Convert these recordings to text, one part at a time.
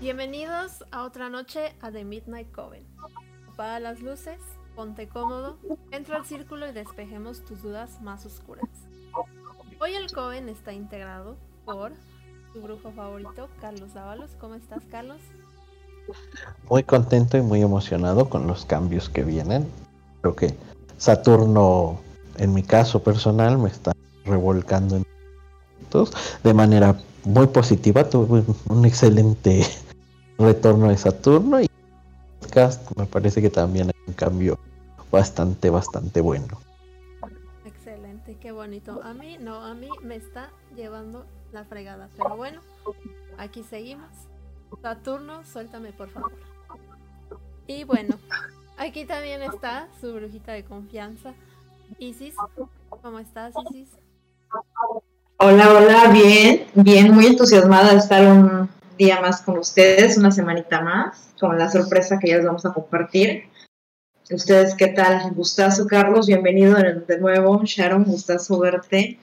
Bienvenidos a otra noche a The Midnight Coven. Apaga las luces, ponte cómodo, entra al círculo y despejemos tus dudas más oscuras. Hoy el Coven está integrado por tu brujo favorito, Carlos Dávalos. ¿Cómo estás, Carlos? Muy contento y muy emocionado con los cambios que vienen. Creo que Saturno, en mi caso personal, me está revolcando en de manera muy positiva. Tuve un excelente retorno de Saturno y me parece que también hay un cambio bastante, bastante bueno. Excelente, qué bonito. A mí no, a mí me está llevando la fregada, pero bueno, aquí seguimos. Saturno, suéltame por favor. Y bueno, aquí también está su brujita de confianza, Isis. ¿Cómo estás, Isis? Hola, hola, bien, bien, muy entusiasmada de estar un día más con ustedes, una semanita más, con la sorpresa que ya les vamos a compartir. ¿Ustedes qué tal? Gustazo, Carlos, bienvenido de nuevo. Sharon, gustazo verte.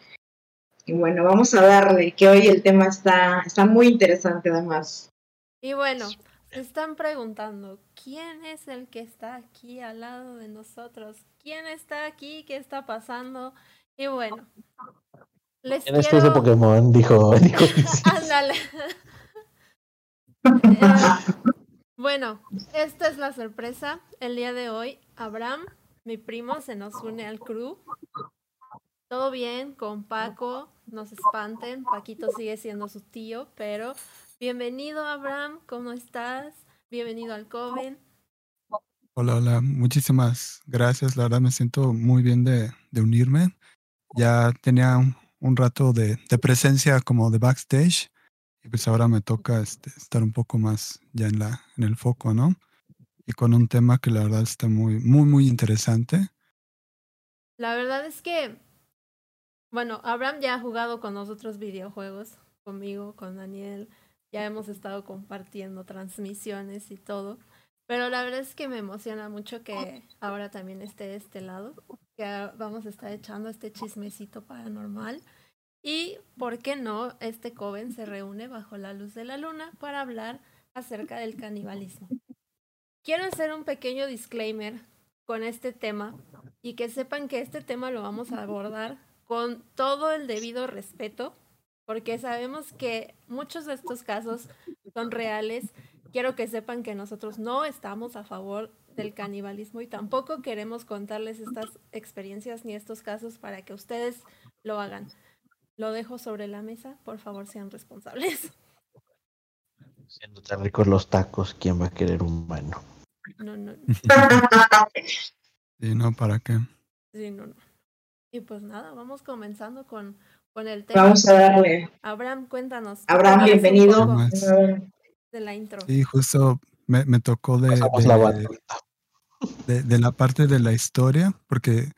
Y bueno, vamos a darle, que hoy el tema está, está muy interesante además. Y bueno, se están preguntando, ¿quién es el que está aquí al lado de nosotros? ¿Quién está aquí? ¿Qué está pasando? Y bueno, les ¿Quién quiero... es Pokémon? Dijo, dijo Ándale. Bueno, esta es la sorpresa. El día de hoy, Abraham, mi primo, se nos une al crew. Todo bien con Paco, no se espanten, Paquito sigue siendo su tío, pero bienvenido Abraham, ¿cómo estás? Bienvenido al Coven. Hola, hola, muchísimas gracias, la verdad me siento muy bien de, de unirme. Ya tenía un, un rato de, de, presencia como de backstage y pues ahora me toca este, estar un poco más ya en, la, en el foco, ¿no? Y con un tema que la verdad está muy, muy, muy interesante. La verdad es que, bueno, Abraham ya ha jugado con nosotros videojuegos, conmigo, con Daniel, ya hemos estado compartiendo transmisiones y todo, pero la verdad es que me emociona mucho que ahora también esté de este lado, que vamos a estar echando este chismecito paranormal. Y, ¿por qué no? Este Coven se reúne bajo la luz de la luna para hablar acerca del canibalismo. Quiero hacer un pequeño disclaimer con este tema y que sepan que este tema lo vamos a abordar con todo el debido respeto, porque sabemos que muchos de estos casos son reales. Quiero que sepan que nosotros no estamos a favor del canibalismo y tampoco queremos contarles estas experiencias ni estos casos para que ustedes lo hagan. Lo dejo sobre la mesa, por favor sean responsables. Siendo tan ricos los tacos, ¿quién va a querer un mano? No, no. sí, no, ¿para qué? Sí, no, no. Y pues nada, vamos comenzando con, con el tema. Vamos a darle. Abraham, cuéntanos. Abraham, bienvenido. De la intro. Sí, justo me, me tocó de, de, de, de, la parte de la historia, porque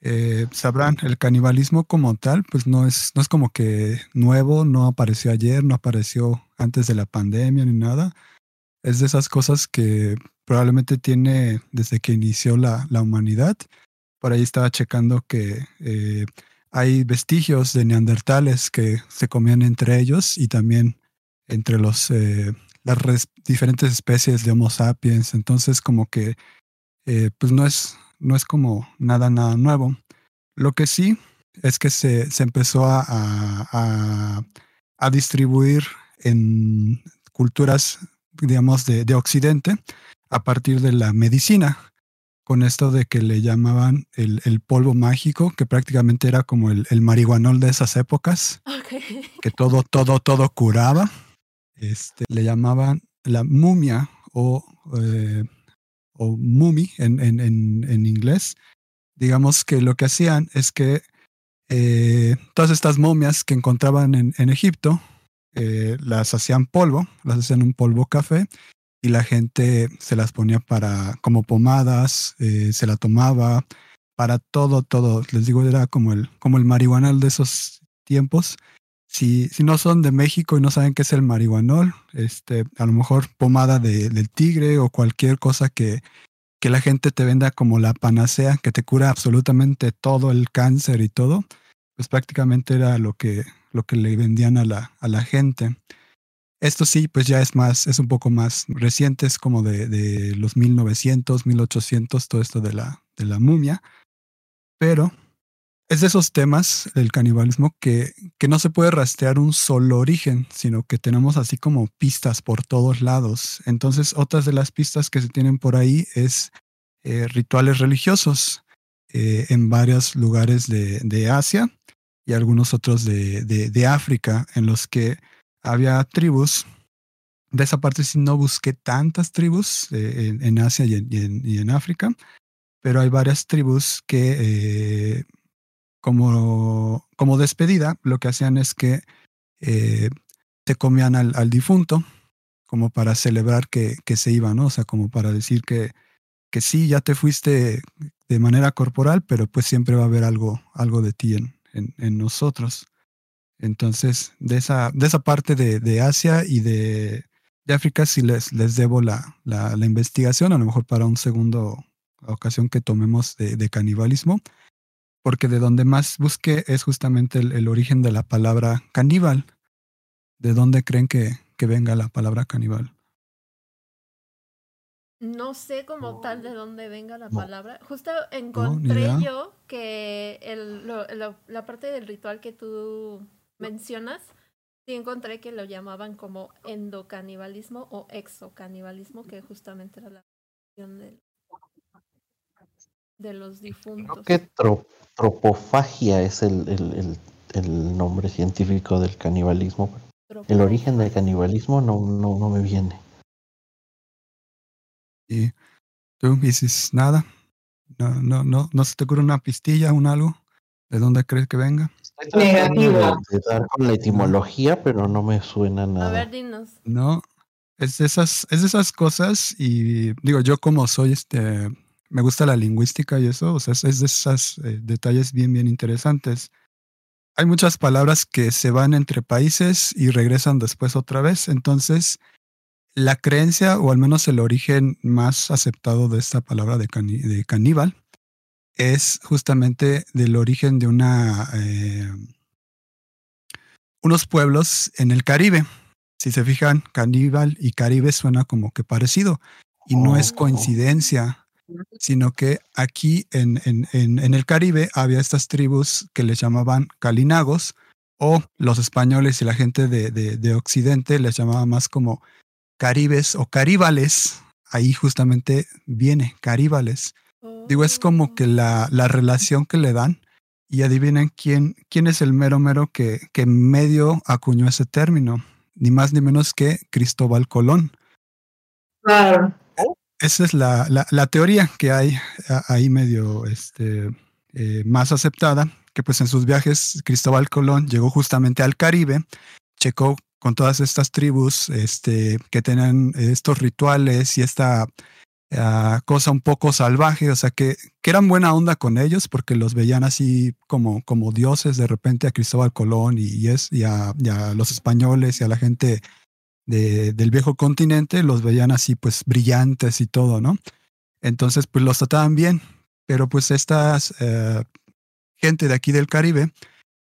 eh, sabrán, el canibalismo como tal, pues no es, no es como que nuevo, no apareció ayer, no apareció antes de la pandemia ni nada. Es de esas cosas que probablemente tiene desde que inició la, la humanidad. Por ahí estaba checando que eh, hay vestigios de neandertales que se comían entre ellos y también entre los, eh, las diferentes especies de Homo sapiens. Entonces, como que, eh, pues no es, no es como nada, nada nuevo. Lo que sí es que se, se empezó a, a, a, distribuir en culturas, digamos, de, de, Occidente a partir de la medicina, con esto de que le llamaban el, el polvo mágico, que prácticamente era como el, el marihuanol de esas épocas, okay. que todo, todo, todo curaba. Este, le llamaban la mumia o eh, o mumi en, en, en, en, inglés, digamos que lo que hacían es que eh, todas estas momias que encontraban en, en Egipto eh, las hacían polvo, las hacían un polvo café y la gente se las ponía para como pomadas, eh, se la tomaba para todo, todo. Les digo, era como el, como el marihuanal de esos tiempos. Si, si no son de México y no saben qué es el marihuanol, este, a lo mejor pomada de, del tigre o cualquier cosa que, que la gente te venda como la panacea, que te cura absolutamente todo el cáncer y todo, pues prácticamente era lo que, lo que le vendían a la, a la gente. Esto sí, pues ya es más, es un poco más reciente, es como de, de los 1900, 1800, todo esto de la, de la momia. Pero es de esos temas, el canibalismo, que, que no se puede rastrear un solo origen, sino que tenemos así como pistas por todos lados. Entonces, otras de las pistas que se tienen por ahí es eh, rituales religiosos eh, en varios lugares de, de, Asia y algunos otros de, de, África, en los que había tribus. De esa parte sí no busqué tantas tribus eh, en, Asia y en, y en, África, pero hay varias tribus que como, como despedida, lo que hacían es que eh, se comían al, difunto, como para celebrar que, que, se iba, ¿no? O sea, como para decir que, que sí, ya te fuiste de manera corporal, pero pues siempre va a haber algo, algo de ti en, en, nosotros. Entonces, de esa, de esa parte de, de Asia y de, de, África sí les, les debo la, la, la, investigación, a lo mejor para un segundo ocasión que tomemos de canibalismo porque de donde más busqué es justamente el, origen de la palabra caníbal. ¿De dónde creen que, que venga la palabra caníbal? No sé como tal de dónde venga la palabra. Justo encontré yo que el, la parte del ritual que tú mencionas, sí encontré que lo llamaban como endocanibalismo o exocanibalismo, que justamente era la del de los difuntos. Creo que tropofagia es el, el, el, nombre científico del canibalismo. El origen del canibalismo no, no, no me viene. ¿Y tú dices nada? No, no, no, no se te ocurre una pistilla, un algo? ¿De dónde crees que venga? Estoy tratando de dar con la etimología, pero no me suena nada. A ver, dinos. No, es de esas, es de esas cosas y digo, yo como soy este me gusta la lingüística y eso, o sea, es, de esos eh, detalles bien, bien interesantes. Hay muchas palabras que se van entre países y regresan después otra vez, entonces la creencia, o al menos el origen más aceptado de esta palabra de, de caníbal, es justamente del origen de una, eh, unos pueblos en el Caribe. Si se fijan, caníbal y Caribe suena como que parecido. Y no es oh. coincidencia sino que aquí en, en, en, el Caribe había estas tribus que les llamaban calinagos, o los españoles y la gente de, de, Occidente les llamaba más como caribes o caríbales. Ahí justamente viene, caríbales. Digo, es como que la, la relación que le dan y adivinen quién, quién es el mero mero que, que medio acuñó ese término, ni más ni menos que Cristóbal Colón. Claro esa es la, la, teoría que hay ahí medio este, eh, más aceptada, que pues en sus viajes Cristóbal Colón llegó justamente al Caribe, checó con todas estas tribus este, que tenían estos rituales y esta ah, cosa un poco salvaje, o sea, que, que eran buena onda con ellos porque los veían así como, como dioses de repente a Cristóbal Colón y, y a, y a los españoles y a la gente de, del viejo continente los veían así pues brillantes y todo, ¿no? Entonces pues los trataban bien, pero pues esta eh, gente de aquí del Caribe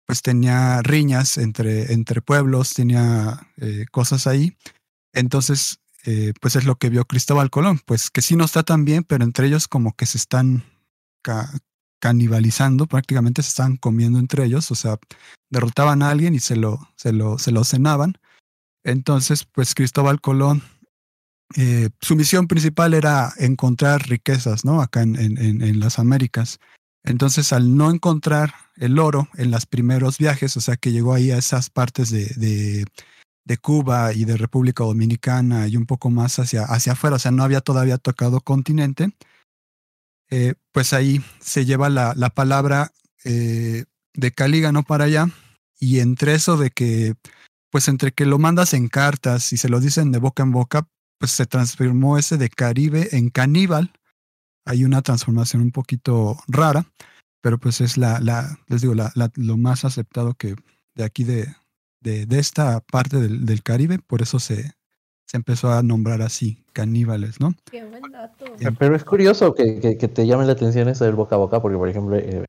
pues tenía riñas entre, entre pueblos, tenía eh, cosas ahí. Entonces eh, pues es lo que vio Cristóbal Colón, pues que sí nos tratan bien, pero entre ellos como que se están canibalizando, prácticamente se están comiendo entre ellos, o sea, derrotaban a alguien y se lo, se lo, se lo cenaban entonces, pues Cristóbal Colón, eh, su misión principal era encontrar riquezas, ¿no? Acá en, en, en, las Américas. Entonces, al no encontrar el oro en los primeros viajes, o sea, que llegó ahí a esas partes de, de, de Cuba y de República Dominicana y un poco más hacia, hacia afuera, o sea, no había todavía tocado continente, eh, pues ahí se lleva la, la palabra eh, de Calígano para allá, y entre eso de que pues entre que lo mandas en cartas y se lo dicen de boca en boca, pues se transformó ese de Caribe en caníbal. Hay una transformación un poquito rara, pero pues es la, la les digo, la, lo más aceptado que de aquí de, de, de esta parte del, del, Caribe, por eso se, se empezó a nombrar así, caníbales, ¿no? Qué buen dato. Pero es curioso que, que, te llame la atención eso del boca a boca, porque por ejemplo, eh,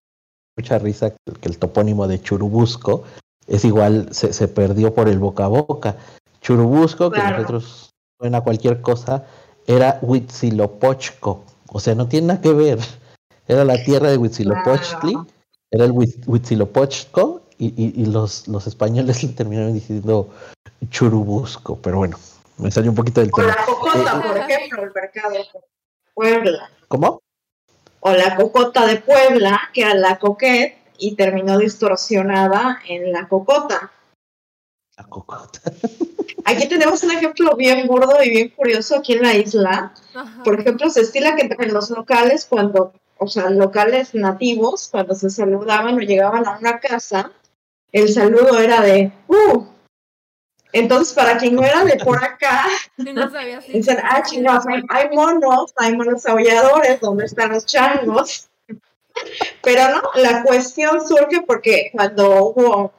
mucha risa que el topónimo de Churubusco es igual, se, se, perdió por el boca a boca. Churubusco, que nosotros suena cualquier cosa, era Huitzilopochtli. O sea, no tiene nada que ver. Era la tierra de Huitzilopochtli, era el Huitzilopochtli, y, y, los, los españoles le terminaron diciendo Churubusco. Pero bueno, me salió un poquito del tema. O la cocota, por ejemplo, el mercado de Puebla. ¿Cómo? O la cocota de Puebla, que era la coquet, y terminó distorsionada en la cocota. La cocota. Aquí tenemos un ejemplo bien gordo y bien curioso aquí en la isla. Por ejemplo, se estila que en los locales, cuando, o sea, locales nativos, cuando se saludaban o llegaban a una casa, el saludo era de ¡Uh! Entonces, para quien no era de por acá, dicen, ah, chingados, hay, monos, hay monos aulladores, ¿dónde están los changos? Pero no, la cuestión surge porque cuando hubo,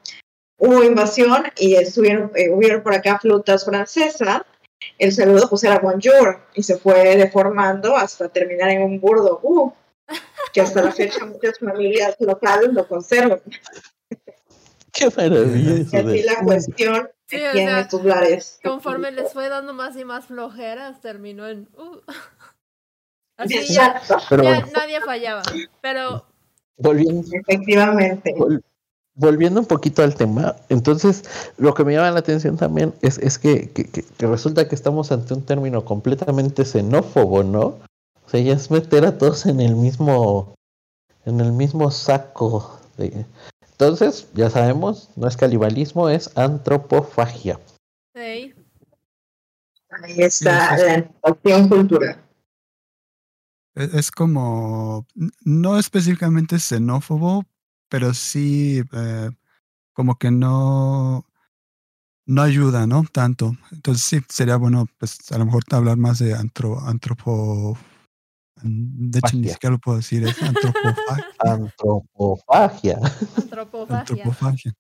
hubo invasión y estuvieron, eh, hubieron por acá flotas francesas, el saludo pues era bonjour y se fue deformando hasta terminar en un burdo uh, que hasta la fecha muchas familias locales lo conservan. Qué maravilla. Y así la cuestión sí, en estos lares. Conforme les fue dando más y más flojeras, terminó en. Uh. Así ya, nadie fallaba. Pero. Volviendo, Efectivamente. volviendo un poquito al tema, entonces lo que me llama la atención también es, es que, que, que, resulta que estamos ante un término completamente xenófobo, ¿no? O sea, ya es meter a todos en el mismo, en el mismo saco de, entonces, ya sabemos, no es canibalismo, es antropofagia. Sí. Ahí está la acción cultural. Es como, no específicamente xenófobo, pero sí eh, como que no, no ayuda, ¿no? Tanto. Entonces sí, sería bueno, pues a lo mejor hablar más de antro, antropo, de hecho, ni siquiera lo puedo decir, es antropofagia. antropofagia. antropofagia.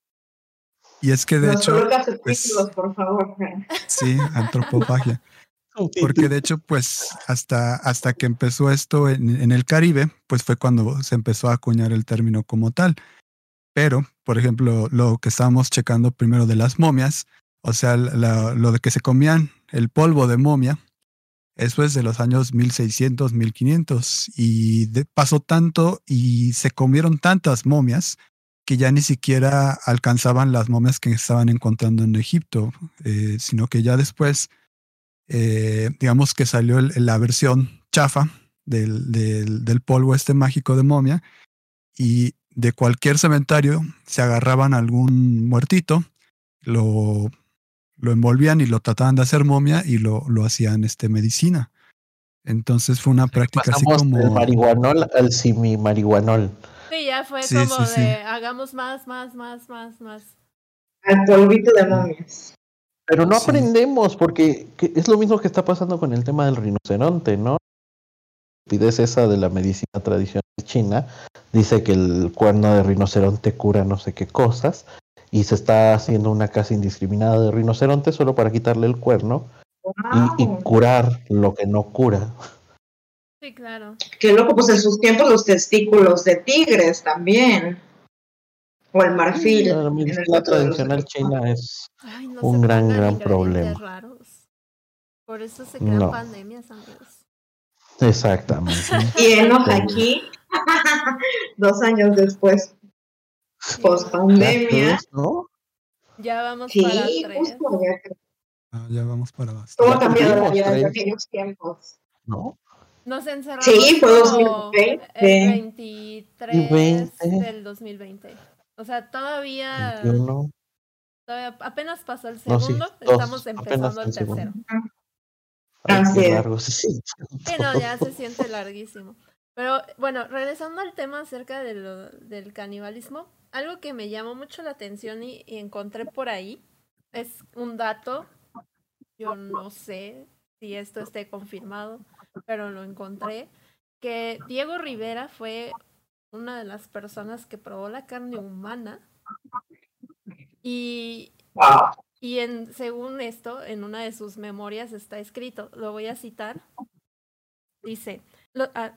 Y es que de hecho. Pues, por favor. Sí, antropofagia. Porque de hecho, pues hasta, hasta que empezó esto en, el Caribe, pues fue cuando se empezó a acuñar el término como tal. Pero, por ejemplo, lo que estábamos checando primero de las momias, o sea, lo de que se comían el polvo de momia, eso es de los años 1600, 1500. Y pasó tanto y se comieron tantas momias que ya ni siquiera alcanzaban las momias que estaban encontrando en Egipto, eh, sino que ya después, eh, digamos que salió la versión chafa del, del, polvo este mágico de momia y de cualquier cementerio se agarraban algún muertito, lo lo envolvían y lo trataban de hacer momia y lo, lo hacían este, medicina. Entonces fue una práctica así como. El marihuanol al simi marihuanol. Sí, ya fue como de hagamos más, más, más, más, más. Al polvito de momias. Pero no aprendemos, porque es lo mismo que está pasando con el tema del rinoceronte, ¿no? Pides esa de la medicina tradicional china, dice que el cuerno de rinoceronte cura no sé qué cosas, y se está haciendo una caza indiscriminada de rinoceronte solo para quitarle el cuerno y, curar lo que no cura. Sí, claro. Qué loco, pues en sus tiempos los testículos de tigres también. O el marfil. La medicina tradicional china es un gran, gran problema. Raros. Por eso se crean pandemias, amigos. Exactamente. y enos aquí, dos años después, post pandemia. Ya vamos para tres. Ah, ya vamos para bastante. Todo ha cambiado la vida en aquellos tiempos. ¿No? Nos encerramos sí, fue 2020. el 23 del 2020. O sea, todavía, todavía apenas pasó el segundo, estamos empezando el tercero. Así Sí. no, ya se siente larguísimo. Pero bueno, regresando al tema acerca de lo, del canibalismo, algo que me llamó mucho la atención y, encontré por ahí es un dato. Yo no sé si esto esté confirmado, pero lo encontré. Que Diego Rivera fue una de las personas que probó la carne humana. Y, y en, según esto, en una de sus memorias está escrito, lo voy a citar. Dice,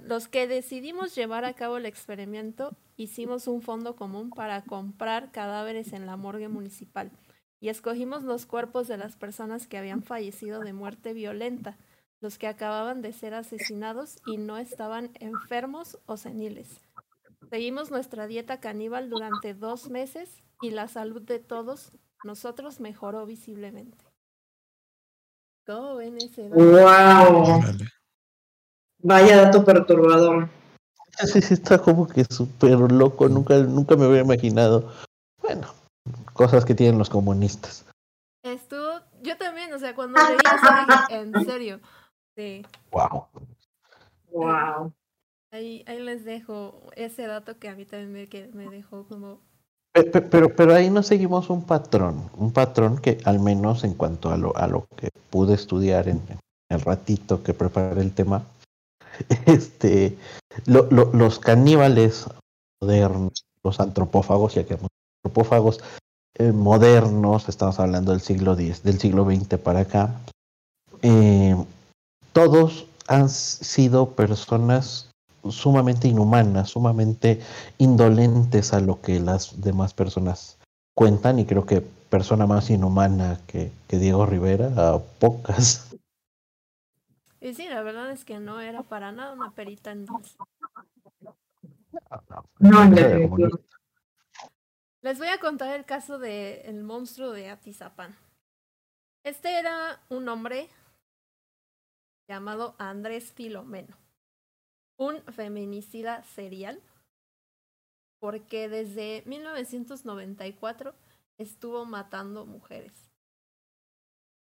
los que decidimos llevar a cabo el experimento hicimos un fondo común para comprar cadáveres en la morgue municipal. y escogimos los cuerpos de las personas que habían fallecido de muerte violenta, los que acababan de ser asesinados y no estaban enfermos o seniles. Seguimos nuestra dieta caníbal durante dos meses y la salud de todos nosotros mejoró visiblemente. ¿Cómo ven ese dato? ¡Wow! Vaya dato perturbador. Sí, sí, está como que súper loco. Nunca, nunca me había imaginado. Bueno, cosas que tienen los comunistas. Estuvo, yo también, o sea, cuando leí eso dije, en serio. Sí. Wow. Wow. Ahí, ahí les dejo ese dato que a mí también me, dejó como pero, pero ahí no seguimos un patrón, un patrón que al menos en cuanto a lo, a lo que pude estudiar en, el ratito que preparé el tema, este, lo, los caníbales modernos, los antropófagos, ya que antropófagos eh, modernos, estamos hablando del siglo X, del siglo XX para acá, eh, todos han sido personas sumamente inhumanas, sumamente indolentes a lo que las demás personas cuentan y creo que persona más inhumana que, Diego Rivera, a pocas. Y sí, la verdad es que no era para nada una perita en dulce. No, Les voy a contar el caso del el monstruo de Atizapán. Este era un hombre llamado Andrés Filomeno un feminicida serial porque desde 1994 estuvo matando mujeres.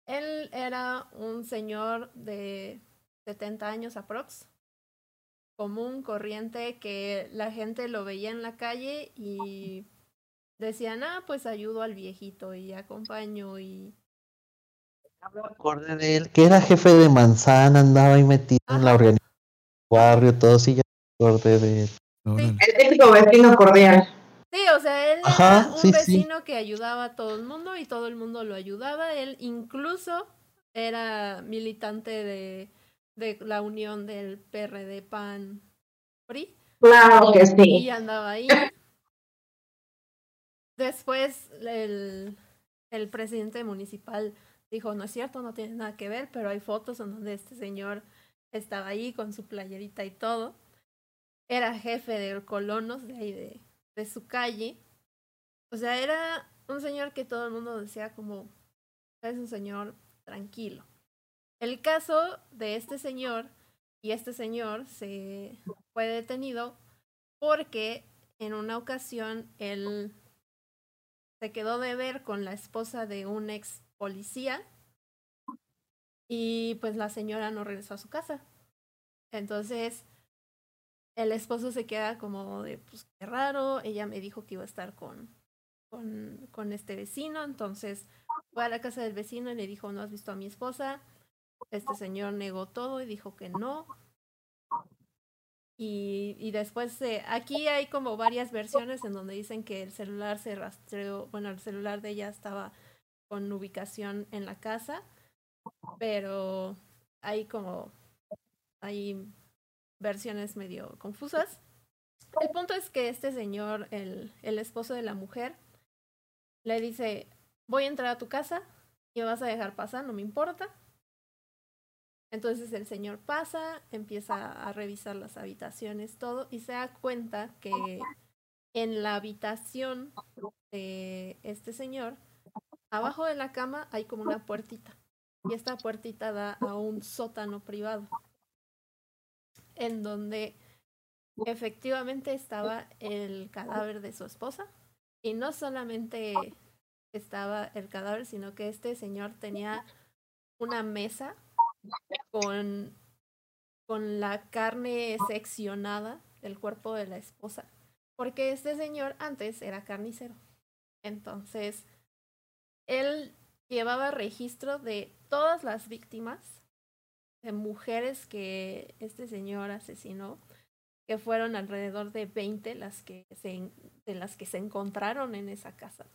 Él era un señor de 70 años aprox, común, corriente, que la gente lo veía en la calle y decían, ah, pues ayudo al viejito y acompaño y... Acordé de él, que era jefe de manzana, andaba ahí metido en la organización barrio, todo sí, ya acordé de El típico vecino cordial. Sí, o sea, él era un vecino que ayudaba a todo el mundo y todo el mundo lo ayudaba. Él incluso era militante de, de la unión del PRD PAN PRI. Claro que sí. Y andaba ahí. Después el, el presidente municipal dijo, no es cierto, no tiene nada que ver, pero hay fotos en donde este señor estaba ahí con su playerita y todo. Era jefe de colonos de ahí de, de su calle. O sea, era un señor que todo el mundo decía como, es un señor tranquilo. El caso de este señor y este señor se fue detenido porque en una ocasión él se quedó de ver con la esposa de un ex policía y pues la señora no regresó a su casa. Entonces, el esposo se queda como de, pues qué raro, ella me dijo que iba a estar con, con, con este vecino, entonces fue a la casa del vecino y le dijo, ¿no has visto a mi esposa? Este señor negó todo y dijo que no. Y, y después, aquí hay como varias versiones en donde dicen que el celular se rastreó, bueno, el celular de ella estaba con ubicación en la casa pero hay como, hay versiones medio confusas. El punto es que este señor, el, el esposo de la mujer, le dice, voy a entrar a tu casa y me vas a dejar pasar, no me importa. Entonces el señor pasa, empieza a revisar las habitaciones, todo, y se da cuenta que en la habitación de este señor, abajo de la cama hay como una puertita y esta puertita da a un sótano privado en donde efectivamente estaba el cadáver de su esposa y no solamente estaba el cadáver, sino que este señor tenía una mesa con, con la carne seccionada del cuerpo de la esposa, porque este señor antes era carnicero. Entonces, él llevaba registro de todas las víctimas, de mujeres que este señor asesinó, que fueron alrededor de 20 las que se, de las que se encontraron en esa casa.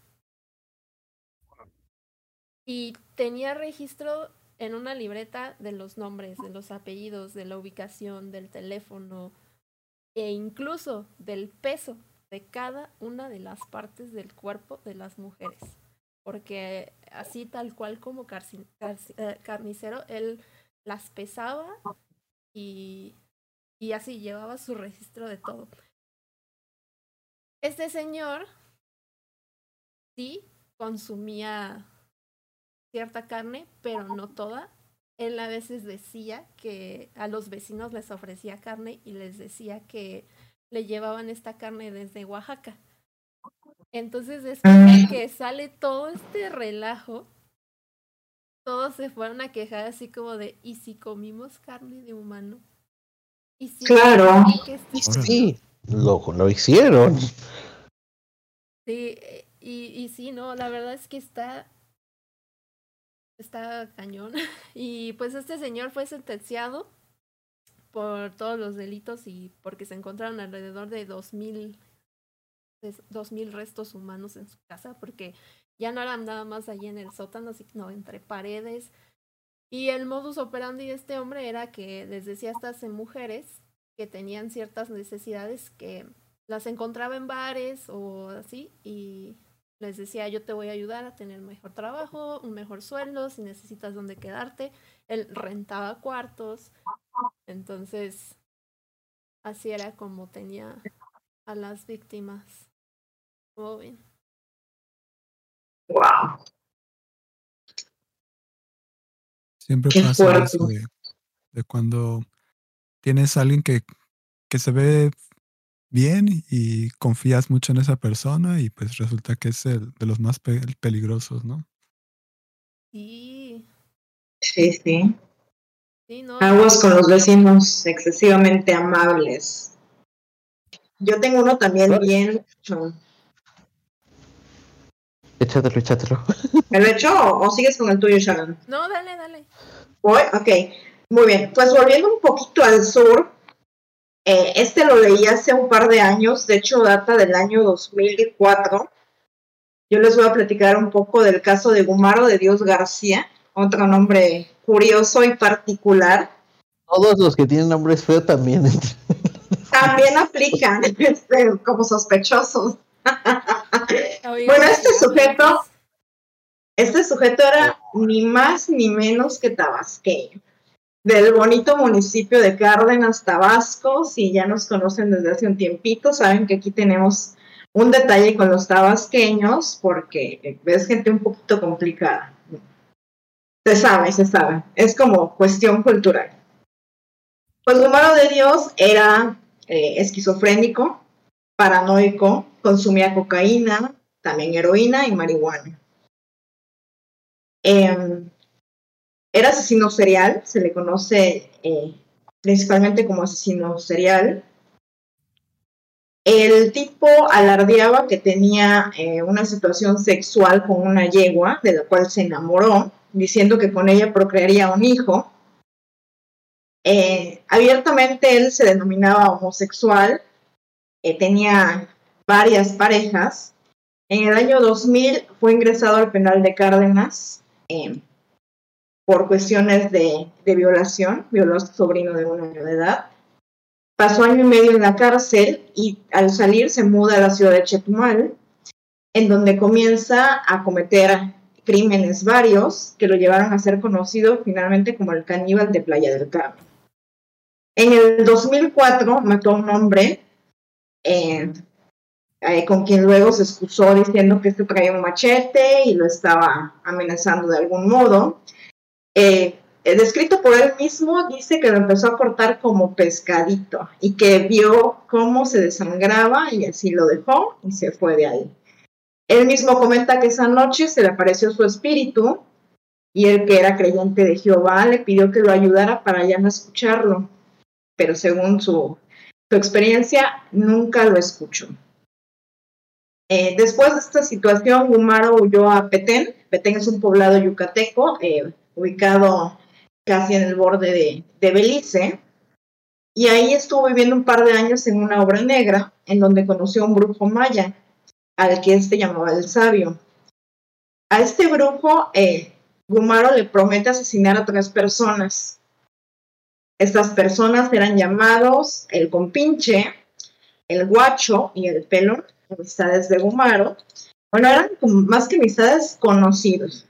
Y tenía registro en una libreta de los nombres, de los apellidos, de la ubicación, del teléfono e incluso del peso de cada una de las partes del cuerpo de las mujeres. Porque así tal cual como eh, carnicero, él las pesaba y, y así llevaba su registro de todo. Este señor sí consumía cierta carne, pero no toda. Él a veces decía que a los vecinos les ofrecía carne y les decía que le llevaban esta carne desde Oaxaca. Entonces después de que sale todo este relajo, todos se fueron a quejar así como de, ¿y si comimos carne de humano? ¿Y si claro. sí, lo, lo hicieron. Sí, y, y sí, no, la verdad es que está, está cañón. Y pues este señor fue sentenciado por todos los delitos y porque se encontraron alrededor de dos mil dos mil restos humanos en su casa, porque ya no eran nada más allí en el sótano, sino entre paredes. Y el modus operandi de este hombre era que les decía estas mujeres que tenían ciertas necesidades que las encontraba en bares o así y les decía yo te voy a ayudar a tener mejor trabajo, un mejor sueldo, si necesitas dónde quedarte. Él rentaba cuartos, entonces así era como tenía a las víctimas. Wow. Siempre pasa eso de, cuando tienes a alguien que, que se ve bien y confías mucho en esa persona y pues resulta que es el de los más peligrosos, ¿no? Sí. Sí, sí. Aguas con los vecinos excesivamente amables. Yo tengo uno también bien Échatelo, échatelo. ¿Me lo hecho o, sigues con el tuyo, Sharon? No, dale, dale. Voy, ok. Muy bien. Pues volviendo un poquito al sur, eh, este lo leí hace un par de años, de hecho data del año 2004. Yo les voy a platicar un poco del caso de Gumaro de Dios García, otro nombre curioso y particular. Todos los que tienen nombres feos también. También aplican este, como sospechosos bueno, este sujeto, este sujeto era ni más ni menos que tabasqueño, del bonito municipio de Cárdenas, Tabasco. Si ya nos conocen desde hace un tiempito, saben que aquí tenemos un detalle con los tabasqueños, porque es gente un poquito complicada. Se sabe, se sabe. Es como cuestión cultural. Pues Gumaro de Dios era eh, esquizofrénico, paranoico, consumía cocaína, también heroína y marihuana. Em, era asesino serial, se le conoce eh, principalmente como asesino serial. El tipo alardeaba que tenía eh, una situación sexual con una yegua, de la cual se enamoró, diciendo que con ella procrearía un hijo. Eh, abiertamente él se denominaba homosexual, tenía varias parejas. En el año 2000 fue ingresado al penal de Cárdenas em, por cuestiones de, violación, violó a su sobrino de un año de edad. Pasó año y medio en la cárcel y al salir se muda a la ciudad de Chetumal, en donde comienza a cometer crímenes varios que lo llevaron a ser conocido finalmente como el caníbal de Playa del Carmen. En el 2004 mató a un hombre eh, eh, con quien luego se excusó diciendo que este traía un machete y lo estaba amenazando de algún modo. Eh, descrito por él mismo, dice que lo empezó a cortar como pescadito y que vio cómo se desangraba y así lo dejó y se fue de ahí. Él mismo comenta que esa noche se le apareció su espíritu y el que era creyente de Jehová le pidió que lo ayudara para ya no escucharlo, pero según su, su experiencia nunca lo escuchó. Eh, después de esta situación, Gumaro huyó a Petén. Petén es un poblado yucateco, eh, ubicado casi en el borde de, Belice. Y ahí estuvo viviendo un par de años en una obra negra, en donde conoció a un brujo maya, al que este llamaba el sabio. A este brujo, eh, Gumaro le promete asesinar a tres personas. Estas personas eran llamados el compinche, el guacho y el pelón amistades de Gumaro, bueno, eran más que amistades conocidos.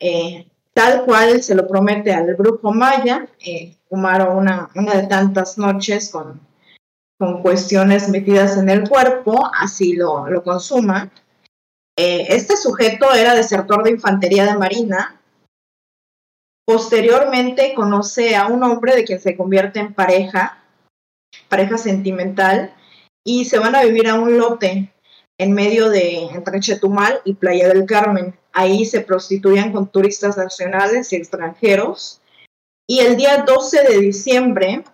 Eh, tal cual se lo promete al brujo maya, eh, Humaro una, una de tantas noches con, con cuestiones metidas en el cuerpo, así lo, lo consuma. Eh, este sujeto era desertor de infantería de marina. Posteriormente conoce a un hombre de quien se convierte en pareja, pareja sentimental, y se van a vivir a un lote en medio de entre Chetumal y Playa del Carmen. Ahí se prostituían con turistas nacionales y extranjeros. Y el día 12 de diciembre,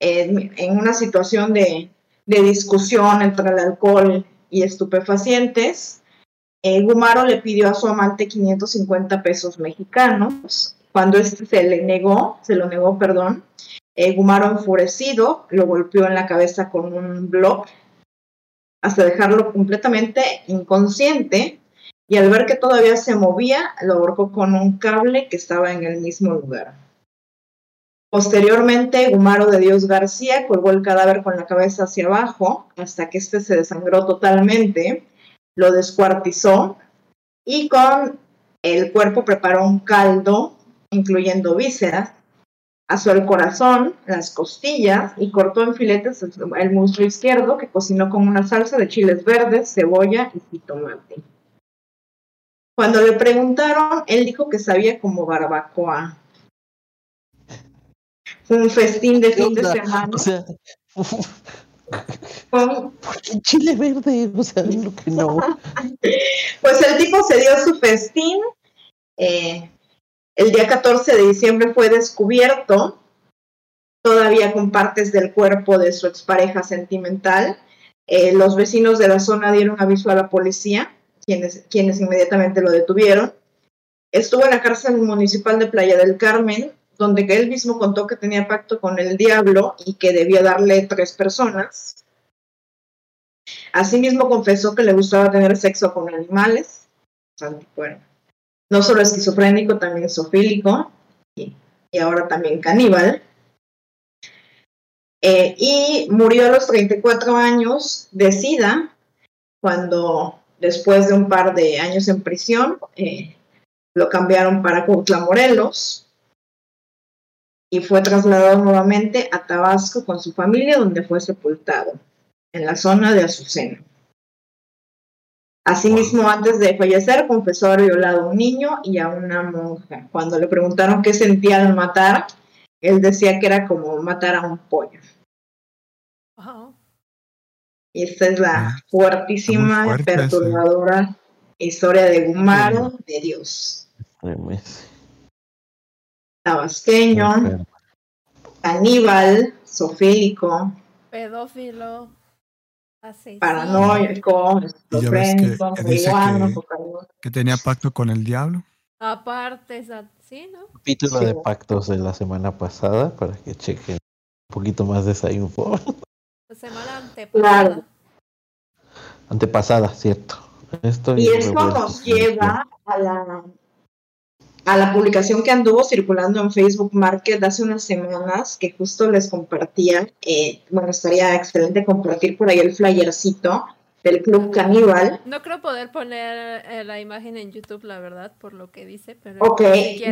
en una situación de, discusión entre el alcohol y estupefacientes, eh, Gumaro le pidió a su amante 550 pesos mexicanos. Cuando este se le negó, se lo negó, perdón, eh, Gumaro enfurecido lo golpeó en la cabeza con un bloque hasta dejarlo completamente inconsciente y al ver que todavía se movía, lo ahorcó con un cable que estaba en el mismo lugar. Posteriormente, Gumaro de Dios García colgó el cadáver con la cabeza hacia abajo hasta que éste se desangró totalmente, lo descuartizó y con el cuerpo preparó un caldo, incluyendo vísceras, asó el corazón, las costillas y cortó en filetes el muslo izquierdo que cocinó con una salsa de chiles verdes, cebolla y tomate. Cuando le preguntaron, él dijo que sabía como barbacoa. Un festín de fin de semana. O sea, ¿Por qué chile verde? O sea, lo que no. pues el tipo se dio su festín. Eh, el día 14 de diciembre fue descubierto, todavía con partes del cuerpo de su expareja sentimental. Eh, los vecinos de la zona dieron aviso a la policía, quienes, quienes inmediatamente lo detuvieron. Estuvo en la cárcel municipal de Playa del Carmen, donde él mismo contó que tenía pacto con el diablo y que debía darle tres personas. Asimismo confesó que le gustaba tener sexo con animales. Bueno, no solo esquizofrénico, también sofílico y, ahora también caníbal. Eh, y murió a los 34 años de SIDA, cuando después de un par de años en prisión, eh, lo cambiaron para Cuautla Morelos y fue trasladado nuevamente a Tabasco con su familia, donde fue sepultado, en la zona de Azucena. Asimismo, antes de fallecer, confesó haber violado a un niño y a una monja. Cuando le preguntaron qué sentía al matar, él decía que era como matar a un pollo. Y esta es la ah, fuertísima, perturbadora historia de Gumaro de Dios. Tabasqueño, caníbal, sofílico, pedófilo paranoico, esquizofrénico, que, tenía pacto con el diablo. Aparte, sí, ¿no? Capítulo de pactos de la semana pasada para que chequen un poquito más de esa info. La semana antepasada. Antepasada, cierto. y esto nos lleva a la a la publicación que anduvo circulando en Facebook Market hace unas semanas, que justo les compartía, eh, bueno, estaría excelente compartir por ahí el flyercito del Club Caníbal. No creo poder poner eh, la imagen en YouTube, la verdad, por lo que dice, pero... Ok,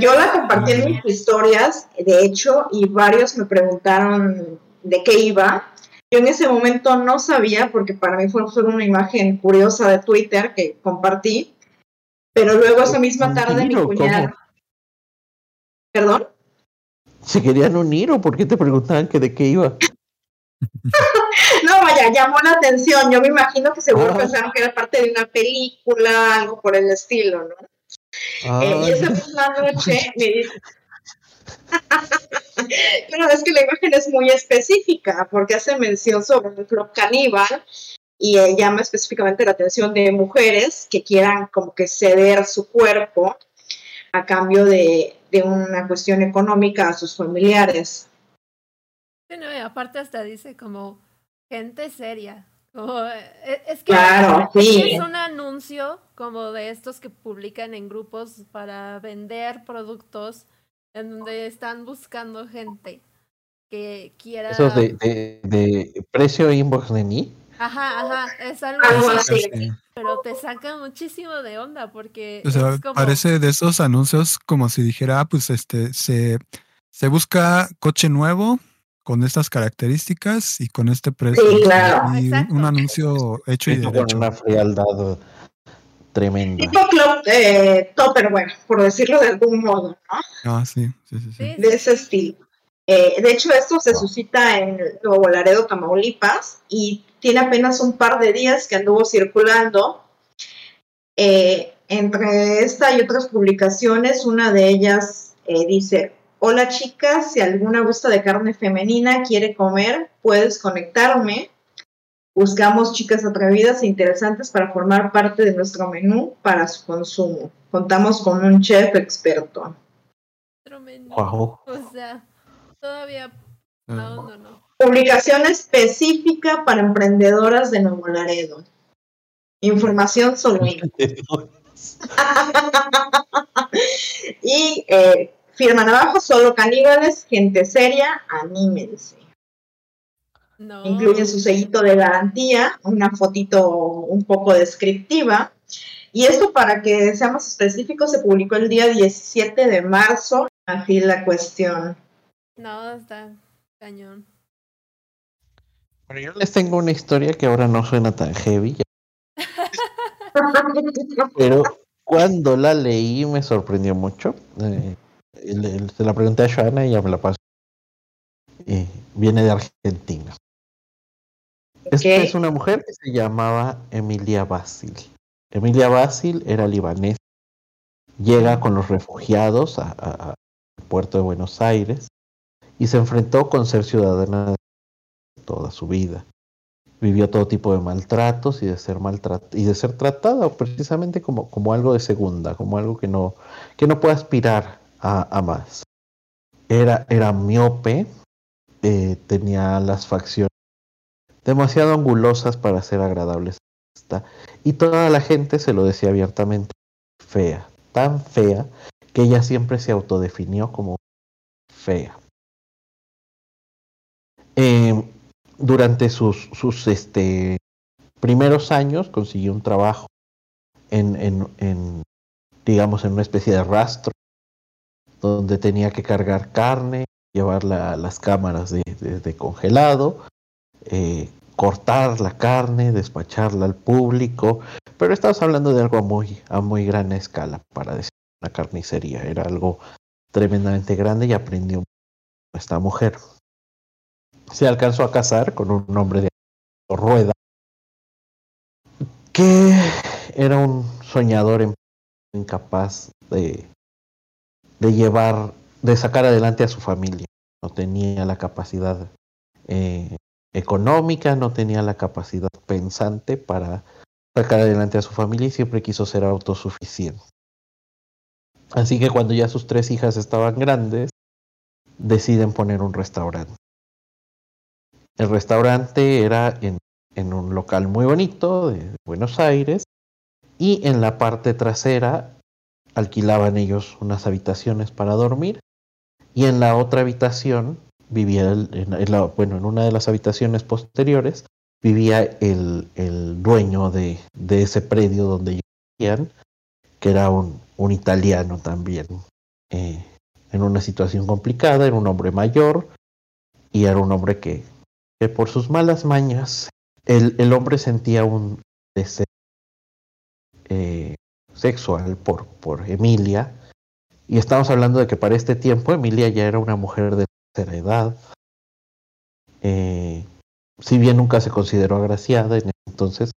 yo la compartí en mis historias, de hecho, y varios me preguntaron de qué iba. Yo en ese momento no sabía, porque para mí fue solo una imagen curiosa de Twitter que compartí, pero luego esa misma tarde mi cuñada... ¿Perdón? ¿Se querían unir o por qué te preguntaban que de qué iba? no, vaya, llamó la atención. Yo me imagino que seguro ah. pensaron que era parte de una película, algo por el estilo, ¿no? Eh, y esa misma noche me dice. Pero es que la imagen es muy específica porque hace mención sobre un club caníbal y llama específicamente la atención de mujeres que quieran como que ceder su cuerpo a cambio de, de una cuestión económica a sus familiares. Sí, no, y aparte hasta dice como gente seria. E, es que claro, es un anuncio como de estos que publican en grupos para vender productos en donde están buscando gente que quiera. ¿Eso de, de, precio inbox de mí? Ajá, ajá, es algo, así. Pero te saca muchísimo de onda porque. O sea, parece de esos anuncios como si dijera, ah, pues este, se, se busca coche nuevo con estas características y con este precio. Sí, claro. Y un anuncio hecho y derecho. Con una frialdad tremenda. Tipo club eh, Topperware, por decirlo de algún modo, ¿no? Ah, sí, sí, sí. sí. De ese estilo. Eh, de hecho, esto se suscita en Nuevo Laredo, Tamaulipas, y tiene apenas un par de días que anduvo circulando. Eh, entre esta y otras publicaciones, una de ellas eh, dice, hola chicas, si alguna gusta de carne femenina quiere comer, puedes conectarme. Buscamos chicas atrevidas e interesantes para formar parte de nuestro menú para su consumo. Contamos con un chef experto. O sea, Todavía. No, no, no. Publicación específica para emprendedoras de Nuevo Laredo. Información sobre. y eh, firman abajo, solo caníbales, gente seria, anímense. No. Incluye su sellito de garantía, una fotito un poco descriptiva. Y esto, para que seamos específicos, se publicó el día 17 de marzo. Así la cuestión. No, está cañón. Yo les tengo una historia que ahora no suena tan heavy. Pero cuando la leí me sorprendió mucho. Eh, se la pregunté a Joana y ya me la pasó. Eh, viene de Argentina. Esta es una mujer que se llamaba Emilia Basil. Emilia Basil era libanesa. Llega con los refugiados al puerto de Buenos Aires y se enfrentó con ser ciudadana toda su vida. Vivió todo tipo de maltratos y de ser maltrat y de ser tratada precisamente como, como algo de segunda, como algo que no, que no puede aspirar a, más. Era, era miope, eh, tenía las facciones demasiado angulosas para ser agradables. Y toda la gente se lo decía abiertamente fea, tan fea que ella siempre se autodefinió como fea. Eh, durante sus, sus este, primeros años consiguió un trabajo en, en, en, digamos, en una especie de rastro, donde tenía que cargar carne, llevarla a las cámaras de, de, congelado, eh, cortar la carne, despacharla al público, pero estamos hablando de algo a muy, a muy gran escala, para decir una carnicería, era algo tremendamente grande y aprendió esta mujer se alcanzó a casar con un hombre de Rueda, que era un soñador incapaz de, de llevar, de sacar adelante a su familia. No tenía la capacidad eh, económica, no tenía la capacidad pensante para sacar adelante a su familia y siempre quiso ser autosuficiente. Así que cuando ya sus tres hijas estaban grandes, deciden poner un restaurante. El restaurante era en, un local muy bonito de Buenos Aires y en la parte trasera alquilaban ellos unas habitaciones para dormir y en la otra habitación vivía, en, bueno, en una de las habitaciones posteriores vivía el, dueño de, ese predio donde ellos vivían, que era un, italiano también, eh, en una situación complicada, era un hombre mayor y era un hombre por sus malas mañas el, hombre sentía un deseo eh, sexual por, por Emilia. Y estamos hablando de que para este tiempo Emilia ya era una mujer de tercera edad. Eh, si bien nunca se consideró agraciada, en entonces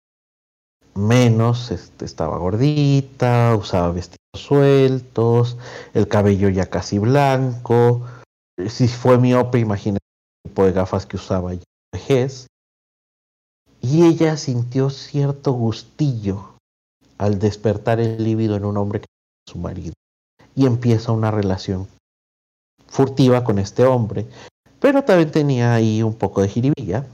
menos, este, estaba gordita, usaba vestidos sueltos, el cabello ya casi blanco. Si fue miope, imagínate el tipo de gafas que usaba vejez, y ella sintió cierto gustillo al despertar el líbido en un hombre que es su marido, y empieza una relación furtiva con este hombre, pero también tenía ahí un poco de jiribilla,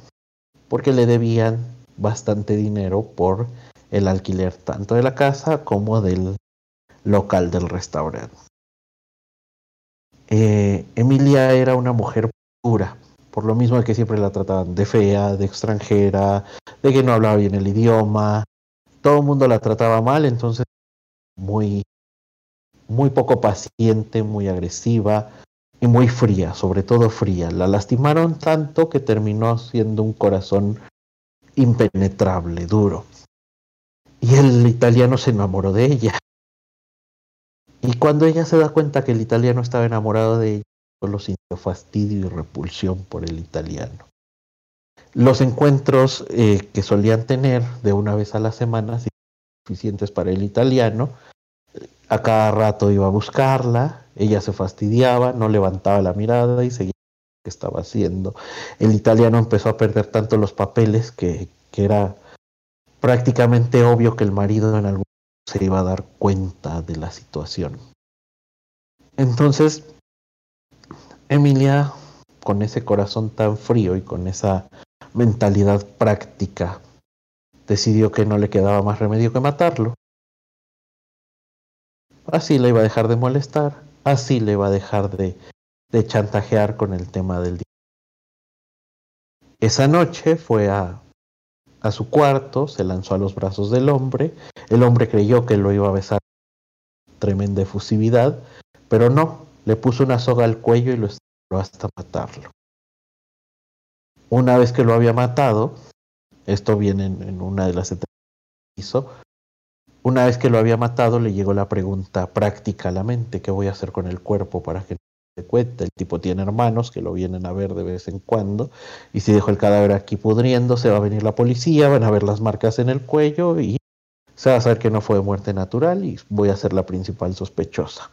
porque le debían bastante dinero por el alquiler tanto de la casa como del local del restaurante. Eh, Emilia era una mujer pura, por lo mismo que siempre la trataban de fea, de extranjera, de que no hablaba bien el idioma, todo el mundo la trataba mal, entonces muy, muy poco paciente, muy agresiva y muy fría, sobre todo fría. La lastimaron tanto que terminó siendo un corazón impenetrable, duro. Y el italiano se enamoró de ella. Y cuando ella se da cuenta que el italiano estaba enamorado de ella, solo sintió fastidio y repulsión por el italiano. Los encuentros eh, que solían tener de una vez a la semana, suficientes para el italiano, a cada rato iba a buscarla, ella se fastidiaba, no levantaba la mirada y seguía lo que estaba haciendo. El italiano empezó a perder tanto los papeles que, que era prácticamente obvio que el marido en algún momento se iba a dar cuenta de la situación. Entonces, Emilia, con ese corazón tan frío y con esa mentalidad práctica, decidió que no le quedaba más remedio que matarlo. Así le iba a dejar de molestar, así le iba a dejar de, de chantajear con el tema del dinero. Esa noche fue a, a su cuarto, se lanzó a los brazos del hombre, el hombre creyó que lo iba a besar tremenda efusividad, pero no, le puso una soga al cuello y lo estiró hasta matarlo. Una vez que lo había matado, esto viene en, una de las entrevistas que hizo, una vez que lo había matado le llegó la pregunta práctica a la mente, ¿qué voy a hacer con el cuerpo para que no se cuente? El tipo tiene hermanos que lo vienen a ver de vez en cuando, y si dejo el cadáver aquí pudriéndose, va a venir la policía, van a ver las marcas en el cuello y se va a saber que no fue muerte natural y voy a ser la principal sospechosa.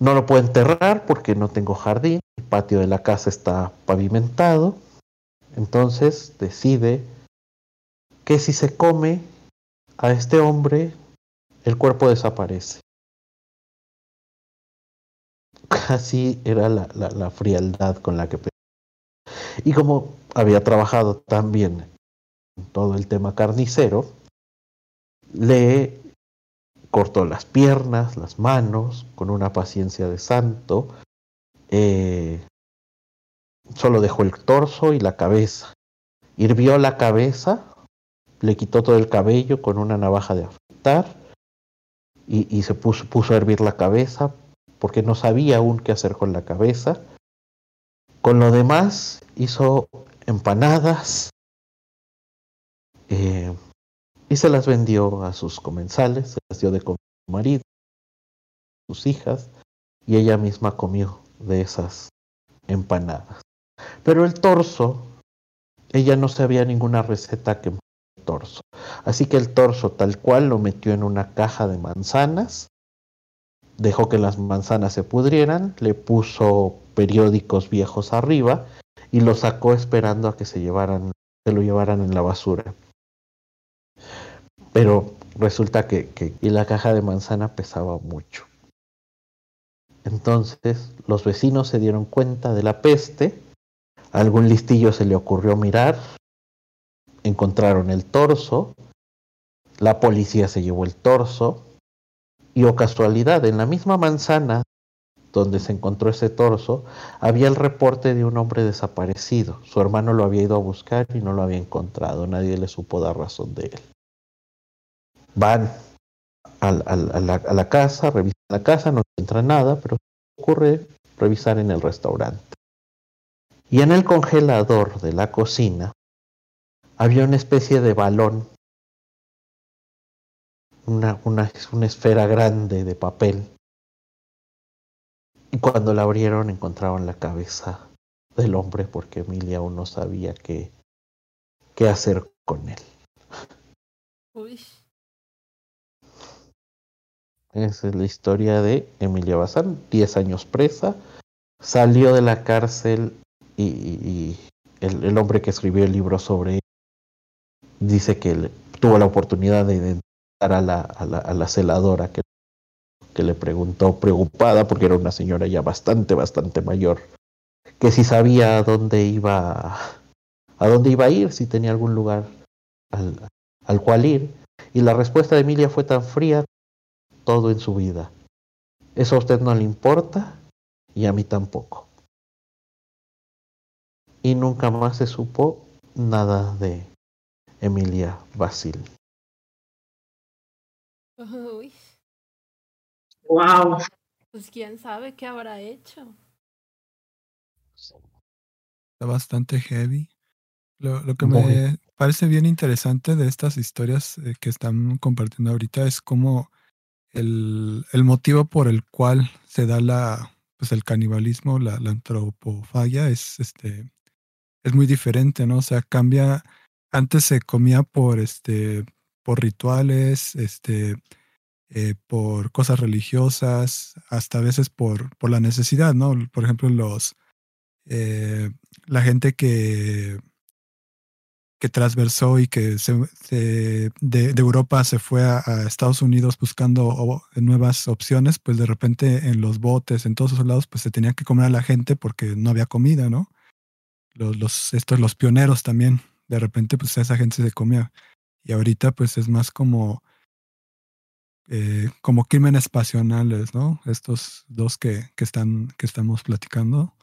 No lo puedo enterrar porque no tengo jardín, el patio de la casa está pavimentado. Entonces decide que si se come a este hombre, el cuerpo desaparece. Así era la, la, frialdad con la que Y como había trabajado tan bien en todo el tema carnicero, le cortó las piernas, las manos, con una paciencia de santo. Eh, solo dejó el torso y la cabeza. Hirvió la cabeza, le quitó todo el cabello con una navaja de afeitar y, se puso, puso, a hervir la cabeza porque no sabía aún qué hacer con la cabeza. Con lo demás hizo empanadas, eh, y se las vendió a sus comensales, se las dio de comer a su marido, sus hijas, y ella misma comió de esas empanadas. Pero el torso, ella no sabía ninguna receta que el torso. Así que el torso tal cual lo metió en una caja de manzanas, dejó que las manzanas se pudrieran, le puso periódicos viejos arriba y lo sacó esperando a que se llevaran, se lo llevaran en la basura. Pero resulta que, y la caja de manzana pesaba mucho. Entonces los vecinos se dieron cuenta de la peste, a algún listillo se le ocurrió mirar, encontraron el torso, la policía se llevó el torso, y o oh casualidad, en la misma manzana donde se encontró ese torso, había el reporte de un hombre desaparecido. Su hermano lo había ido a buscar y no lo había encontrado, nadie le supo dar razón de él van a, la, casa, revisan la casa, no encuentran nada, pero ocurre revisar en el restaurante. Y en el congelador de la cocina había una especie de balón, una, esfera grande de papel. Y cuando la abrieron encontraron la cabeza del hombre porque Emilia aún no sabía qué, qué hacer con él. Uy. Esa es la historia de Emilia Bazán, 10 años presa, salió de la cárcel y, el, hombre que escribió el libro sobre él dice que tuvo la oportunidad de identificar a la, a la, celadora que, que le preguntó preocupada porque era una señora ya bastante, bastante mayor, que si sabía a dónde iba, a dónde iba a ir, si tenía algún lugar al, al cual ir. Y la respuesta de Emilia fue tan fría todo en su vida. Eso a usted no le importa y a mí tampoco. y nunca más se supo nada de Emilia Basil. Uy. Wow. Pues quién sabe qué habrá hecho. Está bastante heavy. Lo, lo que me parece bien interesante de estas historias eh, que están compartiendo ahorita es como el, el, motivo por el cual se da la, pues el canibalismo, la, la antropofagia, es, este, es muy diferente, ¿no? O sea, cambia. Antes se comía por, este, por rituales, este, eh, por cosas religiosas, hasta a veces por, por la necesidad, ¿no? Por ejemplo, los, eh, la gente que, que transversó y que se, de, Europa se fue a, Estados Unidos buscando nuevas opciones, pues de repente en los botes, en todos esos lados, pues se tenía que comer a la gente porque no había comida, ¿no? Los, los, estos, los pioneros también, de repente pues esa gente se comía. Y ahorita pues es más como eh, como crímenes pasionales, ¿no? Estos dos que, que, están, que estamos platicando.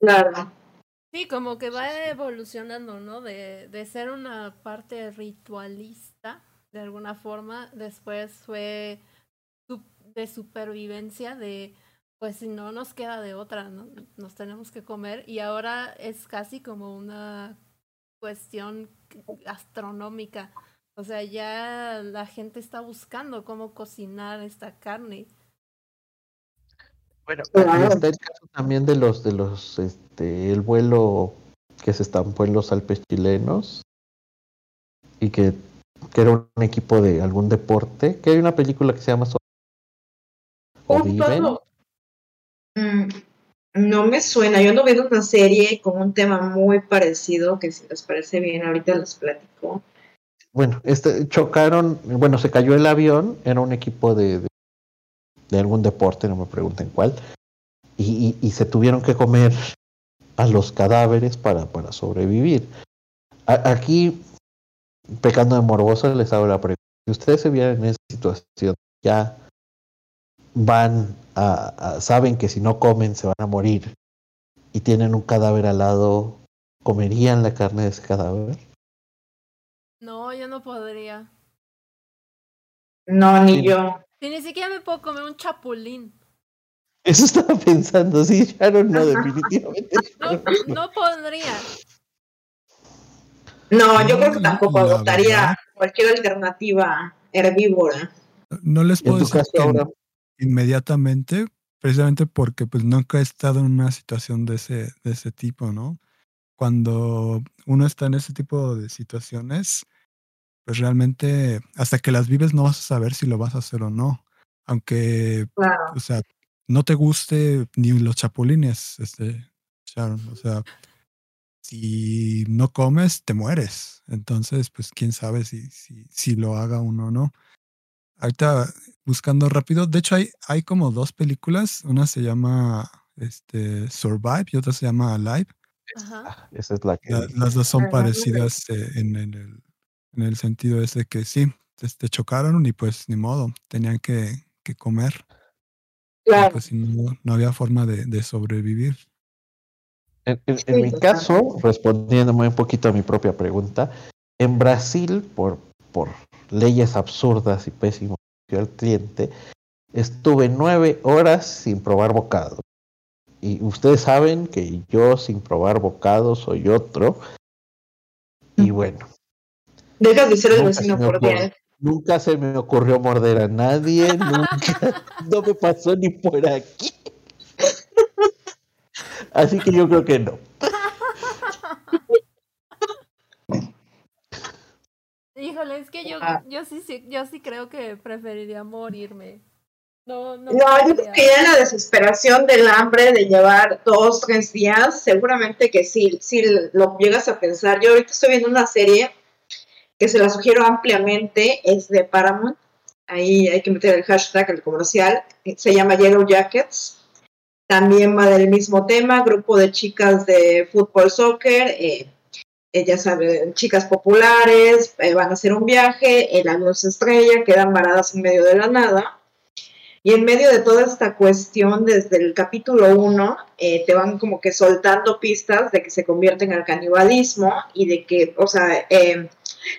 Claro. Sí, como que va evolucionando, ¿no? De, de ser una parte ritualista, de alguna forma, después fue de supervivencia, de pues si no nos queda de otra, ¿no? nos tenemos que comer y ahora es casi como una cuestión astronómica o sea, ya la gente está buscando cómo cocinar esta carne. Bueno, está el caso también de los, de los, este, el vuelo que se estampó en los Alpes chilenos y que, que era un equipo de algún deporte, que hay una película que se llama ¿O viven? Mm, no me suena, yo no veo una serie con un tema muy parecido, que si les parece bien, ahorita les platico bueno, este, chocaron, bueno, se cayó el avión, era un equipo de, de, algún deporte, no me pregunten cuál, y, y, se tuvieron que comer a los cadáveres para, para sobrevivir. aquí, pecando de morboso, les hago la pregunta. Si ustedes se vieran en esa situación, ya van a, saben que si no comen se van a morir y tienen un cadáver al lado, ¿comerían la carne de ese cadáver? No, yo no podría. No, ni yo. Ni siquiera me puedo comer un chapulín. Eso estaba pensando, sí, Sharon no, definitivamente. No, no podría. No, yo creo que tampoco agotaría cualquier alternativa herbívora. No les puedo decir inmediatamente, precisamente porque pues nunca he estado en una situación de ese, de ese tipo, ¿no? Cuando uno está en ese tipo de situaciones, pues realmente hasta que las vives no vas a saber si lo vas a hacer o no. Aunque, o sea, no te guste ni los chapulines, este, Sharon. O sea, si no comes, te mueres. Entonces, pues quién sabe si, si, si lo haga uno o no. Ahorita buscando rápido. De hecho, hay, hay como dos películas. Una se llama este, Survive y otra se llama Alive. Ajá. Esa es la que. las dos son parecidas eh, en, en, el, en el sentido ese que sí, te, chocaron y pues ni modo, tenían que, que comer. Claro. Pues no, no había forma de, de sobrevivir. En, en, mi caso, respondiéndome un poquito a mi propia pregunta, en Brasil, por, por leyes absurdas y pésimas al cliente, estuve nueve horas sin probar bocado. Y ustedes saben que yo sin probar bocado soy otro. Y bueno, Dejas de ser el vecino cordial. Nunca se me ocurrió morder a nadie, nunca, no me pasó ni por aquí. Así que yo creo que no. Híjole, es que yo, ah. yo sí, sí, yo sí creo que preferiría morirme. No, no, no yo creo que ya la desesperación del hambre de llevar dos, tres días, seguramente que sí, sí lo llegas a pensar. Yo ahorita estoy viendo una serie que se la sugiero ampliamente, es de Paramount. Ahí hay que meter el hashtag, el comercial. Se llama Yellow Jackets. También va del mismo tema, grupo de chicas de fútbol, soccer. Eh, ellas saben, chicas populares, eh, van a hacer un viaje, el avión se estrella, quedan varadas en medio de la nada. Y en medio de toda esta cuestión, desde el capítulo 1, eh, te van como que soltando pistas de que se convierte en el canibalismo y de que, o sea, eh,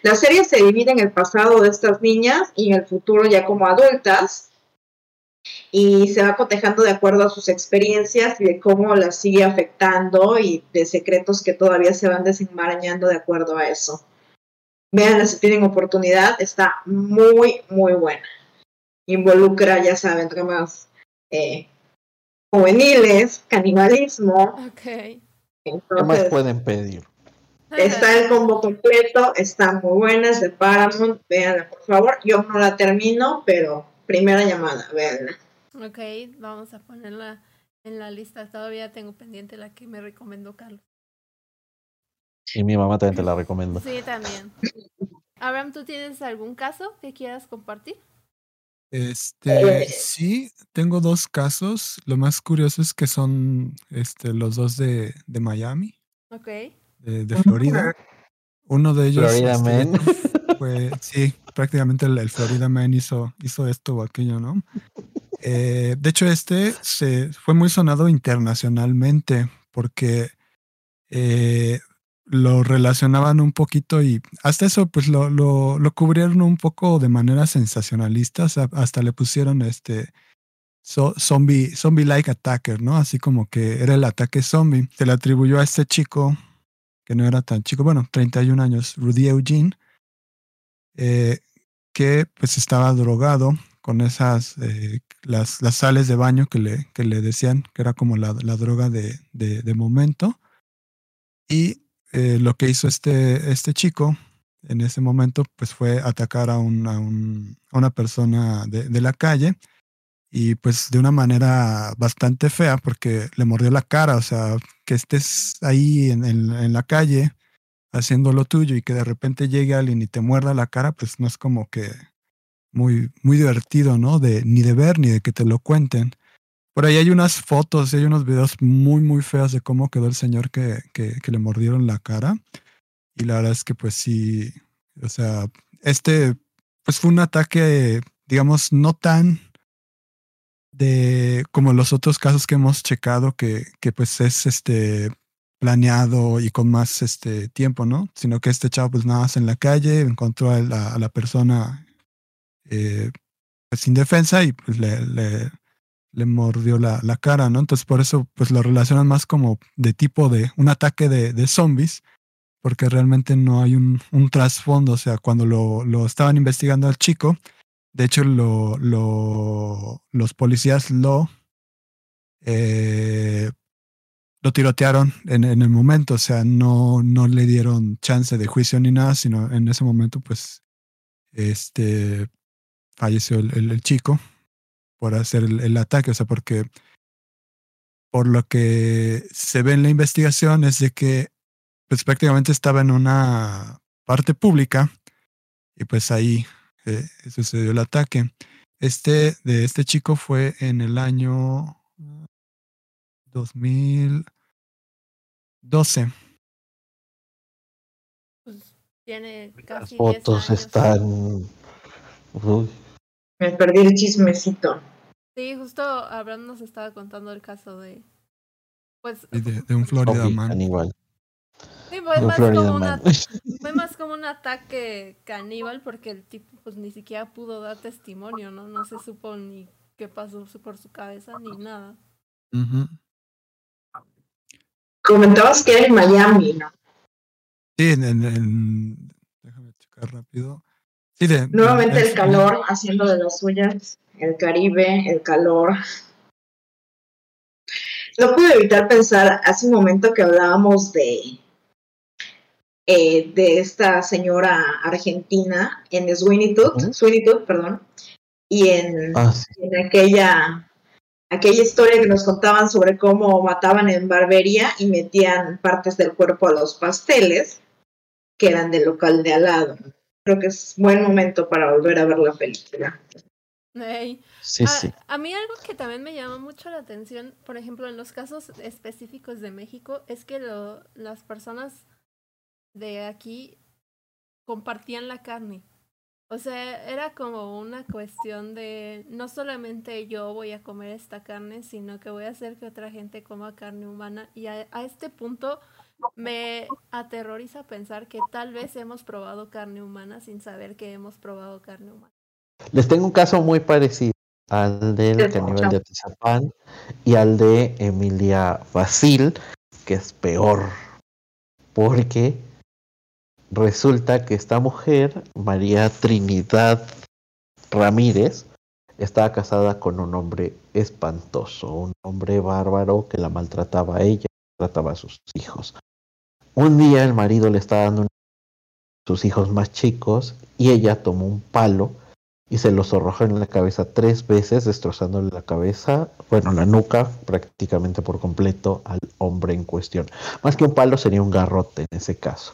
la serie se divide en el pasado de estas niñas y en el futuro ya como adultas y se va cotejando de acuerdo a sus experiencias y de cómo las sigue afectando y de secretos que todavía se van desenmarañando de acuerdo a eso. Vean si tienen oportunidad, está muy, muy buena. Involucra, ya saben, temas eh, juveniles, canibalismo. Okay. ¿Qué más pueden pedir? Está el combo completo, está muy buena, es de Paramount, véanla por favor. Yo no la termino, pero primera llamada, véanla. Ok, vamos a ponerla en la lista. Todavía tengo pendiente la que me recomendó Carlos. Y mi mamá también te la recomiendo. Sí, también. Abraham, ¿tú tienes algún caso que quieras compartir? Este, sí, tengo dos casos. Lo más curioso es que son este, los dos de, de Miami. Ok. De, Florida. Uno de ellos. Florida este, Man. Fue, sí, prácticamente el, Florida Man hizo, hizo esto o aquello, ¿no? Eh, de hecho, este se fue muy sonado internacionalmente porque eh, lo relacionaban un poquito y hasta eso pues lo, lo, lo cubrieron un poco de manera sensacionalista, hasta le pusieron este zombie, zombie like attacker, ¿no? Así como que era el ataque zombie. Se le atribuyó a este chico que no era tan chico, bueno, 31 años, Rudy Eugene, eh, que pues estaba drogado con esas, eh, las, sales de baño que le, que le decían que era como la, la droga de, de, momento. Y eh, lo que hizo este, este chico en ese momento pues fue atacar a, un, a, un, a una persona de, la calle y pues de una manera bastante fea porque le mordió la cara, o sea, que estés ahí en, en, la calle haciendo lo tuyo y que de repente llegue alguien y te muerda la cara, pues no es como que muy, muy divertido, ¿no? De, ni de ver ni de que te lo cuenten. Por ahí hay unas fotos y hay unos videos muy, muy feos de cómo quedó el señor que, que, que le mordieron la cara. Y la verdad es que pues sí, o sea, este pues fue un ataque, digamos, no tan como los otros casos que hemos checado que, que pues es este planeado y con más este tiempo, ¿no? Sino que este chavo pues nada más en la calle encontró a la, persona eh, pues, sin defensa y pues le mordió la, la, cara, ¿no? Entonces por eso pues lo relacionan más como de tipo de un ataque de, de zombies, porque realmente no hay un, un trasfondo, o sea, cuando lo, lo, estaban investigando al chico, de hecho lo, lo, los policías lo... Eh, lo tirotearon en, en, el momento, o sea, no, no le dieron chance de juicio ni nada, sino en ese momento, pues, este, falleció el, chico por hacer el, el, ataque, o sea, porque por lo que se ve en la investigación es de que, pues, prácticamente estaba en una parte pública y pues ahí eh, sucedió el ataque. Este de este chico fue en el año 2012. Pues tiene casi Las fotos 10 años. están. Uy. Me perdí el chismecito. Sí, justo Abraham nos estaba contando el caso de. Pues. De, de un Florida Man. Sí, fue más, Florida como una, fue más como un ataque caníbal porque el tipo pues ni siquiera pudo dar testimonio, ¿no? No se supo ni qué pasó por su cabeza ni nada. Ujú. Comentabas que era en Miami, ¿no? Sí, en, en, en- déjame checar rápido. Sí, de, Nuevamente de- el calor haciendo de las suyas, el Caribe, el calor. No pude evitar pensar hace un momento que hablábamos de, eh, de esta señora argentina en Sweeney Todd, Ujú. Sweeney Todd, perdón, y en, Ah, sí. en aquella, aquella historia que nos contaban sobre cómo mataban en barbería y metían partes del cuerpo a los pasteles que eran del local de al lado. Creo que es buen momento para volver a ver la película. Ey. Sí, a, sí. a mí algo que también me llama mucho la atención, por ejemplo, en los casos específicos de México, es que lo, las personas de aquí compartían la carne. O sea, era como una cuestión de no solamente yo voy a comer esta carne, sino que voy a hacer que otra gente coma carne humana. Y a, este punto me aterroriza pensar que tal vez hemos probado carne humana sin saber que hemos probado carne humana. Les tengo un caso muy parecido al del caníbal de Atizapán y al de Emilia Basil, que es peor, porque resulta que esta mujer, María Trinidad Ramírez, estaba casada con un hombre espantoso, un hombre bárbaro que la maltrataba a ella, trataba a sus hijos. Un día el marido le estaba dando a sus hijos más chicos y ella tomó un palo y se los arrojó en la cabeza tres veces, destrozándole la cabeza, bueno, la nuca prácticamente por completo al hombre en cuestión. Más que un palo sería un garrote en ese caso.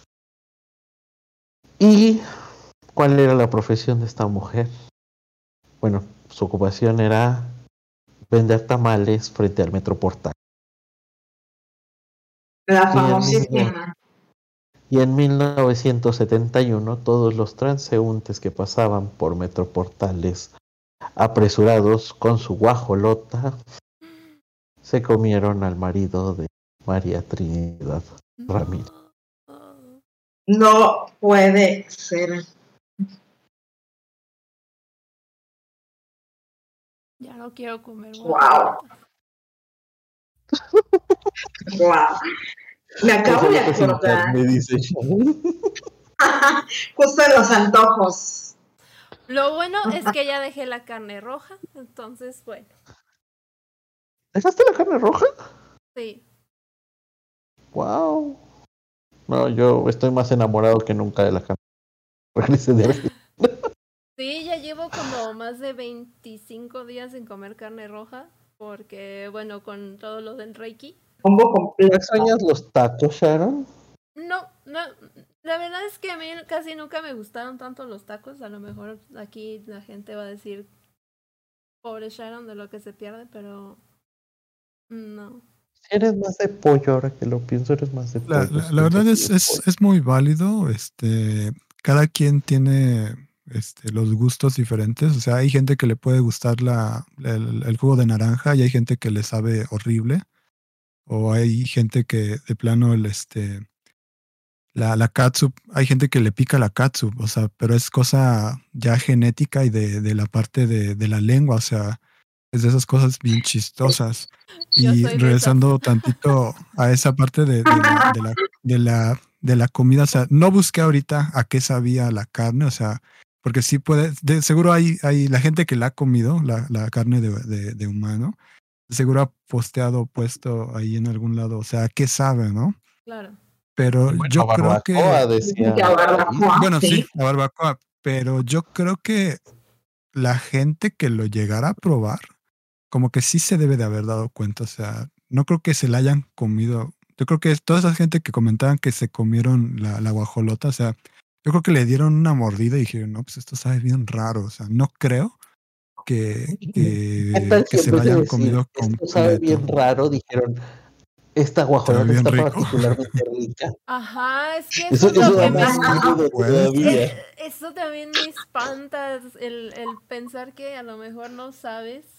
¿Y cuál era la profesión de esta mujer? Bueno, su ocupación era vender tamales frente al Metroportal. La famosísima. Y en 1971 todos los transeúntes que pasaban por Metroportales apresurados con su guajolota se comieron al marido de María Trinidad Ramírez. No puede ser. Ya no quiero comer. Wow. wow. Me acabo de acordar. Me dice Justo en los antojos. Lo bueno es que ya dejé la carne roja, entonces bueno. ¿Dejaste la carne roja? Sí. Wow. No, yo estoy más enamorado que nunca de la carne. Sí, ya llevo como más de 25 días sin comer carne roja, porque bueno, con todo lo del Reiki. ¿Cómo ¿Extrañas los tacos, Sharon? No, no, la verdad es que a mí casi nunca me gustaron tanto los tacos. A lo mejor aquí la gente va a decir, pobre Sharon, de lo que se pierde, pero no. Eres más de pollo, ahora que lo pienso, eres más de pollo. La, verdad es, es, es, muy válido. Este, cada quien tiene este, los gustos diferentes. O sea, hay gente que le puede gustar la, el, jugo de naranja y hay gente que le sabe horrible. O hay gente que de plano el este la, la katsup, hay gente que le pica la katsup, o sea, pero es cosa ya genética y de, de la parte de, de la lengua, o sea, es de esas cosas bien chistosas. Y regresando tantito a esa parte de, la, de, la, de, la, comida, o sea, no busqué ahorita a qué sabía la carne, o sea, porque sí puede, de, seguro hay, hay la gente que la ha comido, la, la carne de, de, humano, seguro ha posteado, puesto ahí en algún lado, o sea, ¿qué sabe, no? Claro. Pero yo creo que... bueno, sí, la barbacoa, pero yo creo que la gente que lo llegara a probar, como que sí se debe de haber dado cuenta, o sea, no creo que se la hayan comido. Yo creo que toda esa gente que comentaban que se comieron la, la guajolota, o sea, yo creo que le dieron una mordida y dijeron, no, pues esto sabe bien raro, o sea, no creo que, que, se la hayan comido Esto sabe bien raro, dijeron, esta guajolota está particularmente rica. Ajá, es que eso, también me... eso también me espanta, el, el pensar que a lo mejor no sabes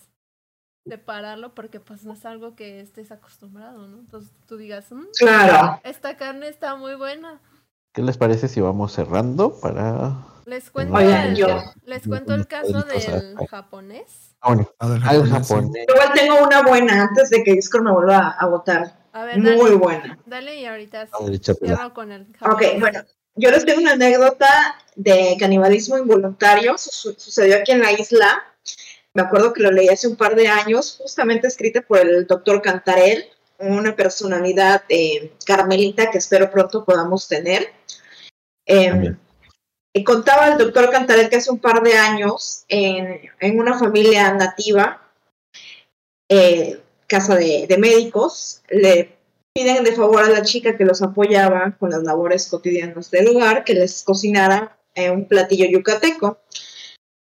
separarlo porque pues no es algo que estés acostumbrado, ¿no? Entonces tú digas, mm, claro. esta carne está muy buena. ¿Qué les parece si vamos cerrando para... Les cuento, el, les cuento el caso del japonés. Ah, bueno, del japonés. Igual tengo una buena antes de que Discord me vuelva a votar. A ver, muy buena. Dale y ahorita cierro con el japonés. Ok, bueno. Yo les tengo una anécdota de canibalismo involuntario. Sucedió aquí en la isla me acuerdo que lo leí hace un par de años, justamente escrita por el doctor Cantarel, una personalidad eh, carmelita que espero pronto podamos tener. Em, y contaba el doctor Cantarel que hace un par de años, en, una familia nativa, eh, casa de, médicos, le piden de favor a la chica que los apoyaba con las labores cotidianas del lugar que les cocinara eh, un platillo yucateco.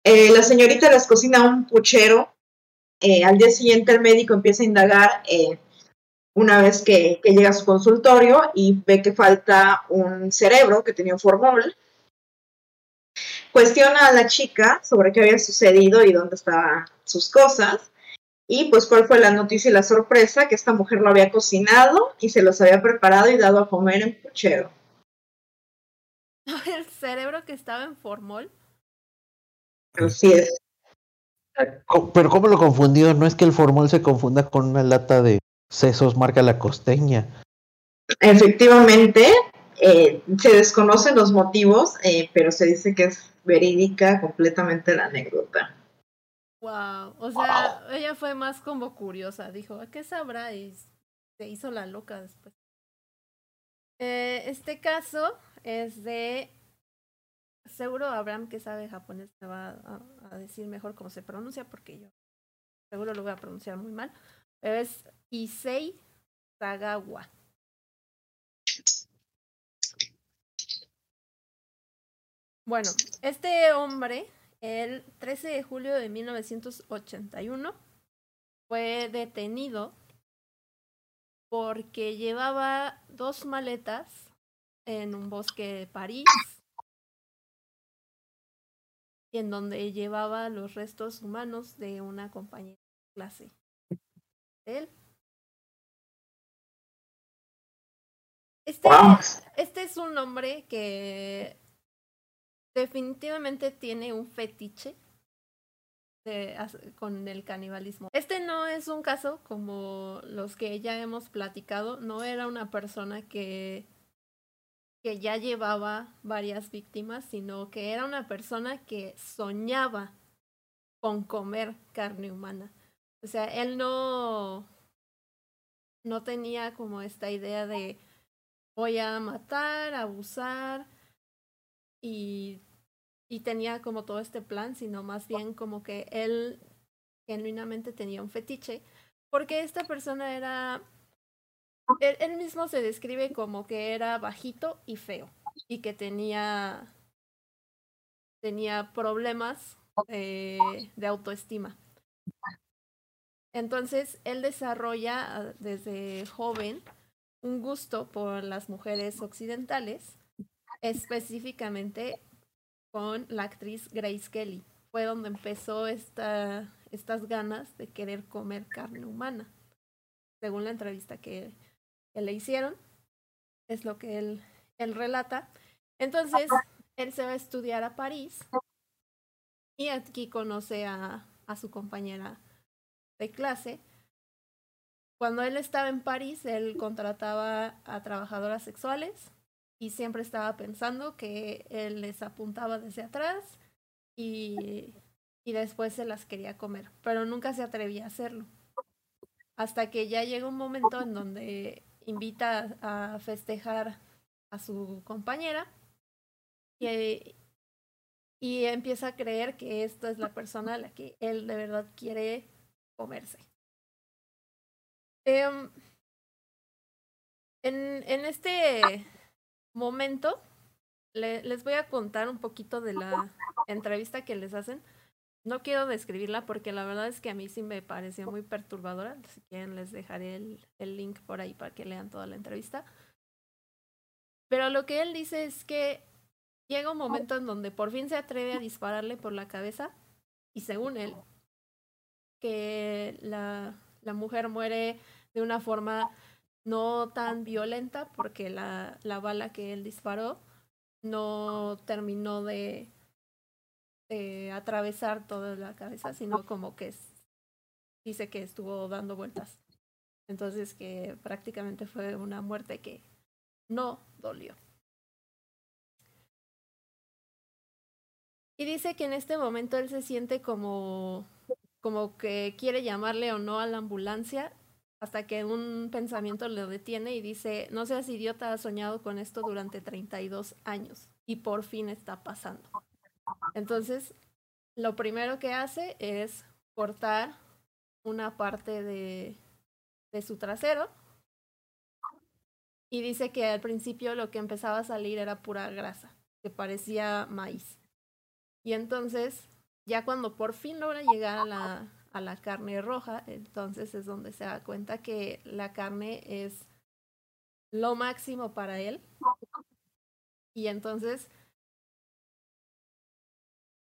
Eh, la señorita les cocina un puchero. Eh, al día siguiente el médico empieza a indagar eh, una vez que, llega a su consultorio y ve que falta un cerebro que tenía un formol. cuestiona a la chica sobre qué había sucedido y dónde estaban sus cosas. Y pues cuál fue la noticia y la sorpresa, que esta mujer lo había cocinado y se los había preparado y dado a comer en puchero. El cerebro que estaba en formol. Así es. Pero ¿cómo lo confundió? No es que el formol se confunda con una lata de sesos marca la costeña. Efectivamente, eh, se desconocen los motivos, eh, pero se dice que es verídica completamente la anécdota. Wow, o sea, ella fue más como curiosa, dijo, ¿a qué sabrá? Y se hizo la loca después. Eh, este caso es de, seguro Abraham que sabe japonés me va a, decir mejor cómo se pronuncia porque yo seguro lo voy a pronunciar muy mal, pero es Issei Sagawa. Bueno, este hombre, el 13 de julio de 1981, fue detenido porque llevaba dos maletas en un bosque de París, en donde llevaba los restos humanos de una compañera de clase él. Este, este es un hombre que definitivamente tiene un fetiche de, con el canibalismo. Este no es un caso como los que ya hemos platicado, no era una persona que, que ya llevaba varias víctimas, sino que era una persona que soñaba con comer carne humana. O sea, él no, no tenía como esta idea de voy a matar, abusar y y tenía como todo este plan, sino más bien como que él genuinamente tenía un fetiche, porque esta persona era, él, mismo se describe como que era bajito y feo, y que tenía, tenía problemas de autoestima. Entonces, él desarrolla ah, desde joven un gusto por las mujeres occidentales, específicamente con la actriz Grace Kelly. Fue donde empezó esta, estas ganas de querer comer carne humana. Según la entrevista que, le hicieron, es lo que él, él relata. Entonces, él se va a estudiar a París y aquí conoce a, a su compañera de clase. Cuando él estaba en París, él contrataba a trabajadoras sexuales y siempre estaba pensando que él les apuntaba desde atrás y, y después se las quería comer, pero nunca se atrevía a hacerlo. Hasta que ya llega un momento en donde invita a festejar a su compañera y, y empieza a creer que esta es la persona a la que él de verdad quiere comerse. Em, en, en este momento les voy a contar un poquito de la entrevista que les hacen. No quiero describirla porque la verdad es que a mí sí me pareció muy perturbadora. Si quieren les dejaré el, el link por ahí para que lean toda la entrevista. Pero lo que él dice es que llega un momento en donde por fin se atreve a dispararle por la cabeza y según él, que la, la mujer muere de una forma no tan violenta porque la, la bala que él disparó no terminó de, de atravesar toda la cabeza, sino como que dice que estuvo dando vueltas. Entonces que prácticamente fue una muerte que no dolió. Y dice que en este momento él se siente como, como que quiere llamarle o no a la ambulancia hasta que un pensamiento lo detiene y dice, no seas idiota, has soñado con esto durante 32 años y por fin está pasando. Entonces, lo primero que hace es cortar una parte de, de su trasero y dice que al principio lo que empezaba a salir era pura grasa, que parecía maíz. Y entonces, ya cuando por fin logra llegar a la, a la carne roja, entonces es donde se da cuenta que la carne es lo máximo para él. Y entonces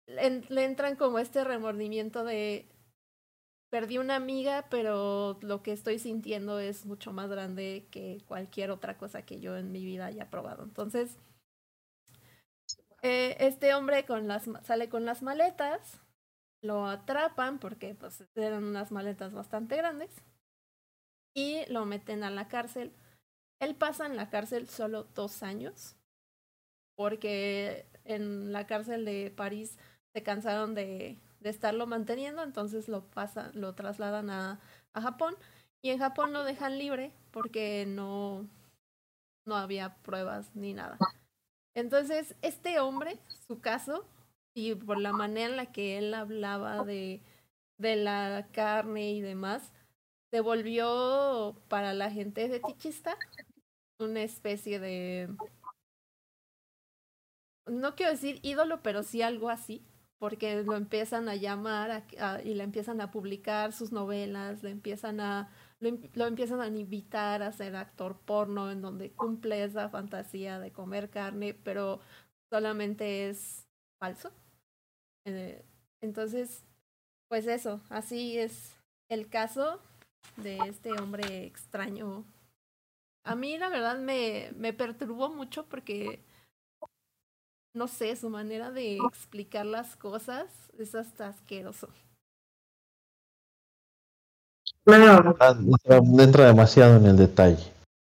le entran como este remordimiento de perdí una amiga, pero lo que estoy sintiendo es mucho más grande que cualquier otra cosa que yo en mi vida haya probado. Entonces, eh, este hombre con las, sale con las maletas, lo atrapan porque pues, eran unas maletas bastante grandes y lo meten a la cárcel. Él pasa en la cárcel solo dos años porque en la cárcel de París se cansaron de, de estarlo manteniendo, entonces lo pasan, lo trasladan a, a Japón y en Japón lo dejan libre porque no, no había pruebas ni nada. Entonces, este hombre, su caso, y por la manera en la que él hablaba de, de la carne y demás, se volvió para la gente fetichista una especie de no quiero decir ídolo, pero sí algo así, porque lo empiezan a llamar y le empiezan a publicar sus novelas, le empiezan a lo, empiezan a invitar a ser actor porno en donde cumple esa fantasía de comer carne, pero solamente es falso. Eh, entonces, pues eso, así es el caso de este hombre extraño. A mí la verdad me, me perturbó mucho porque no sé, su manera de explicar las cosas es hasta asqueroso. Claro. Ah, entra demasiado en el detalle.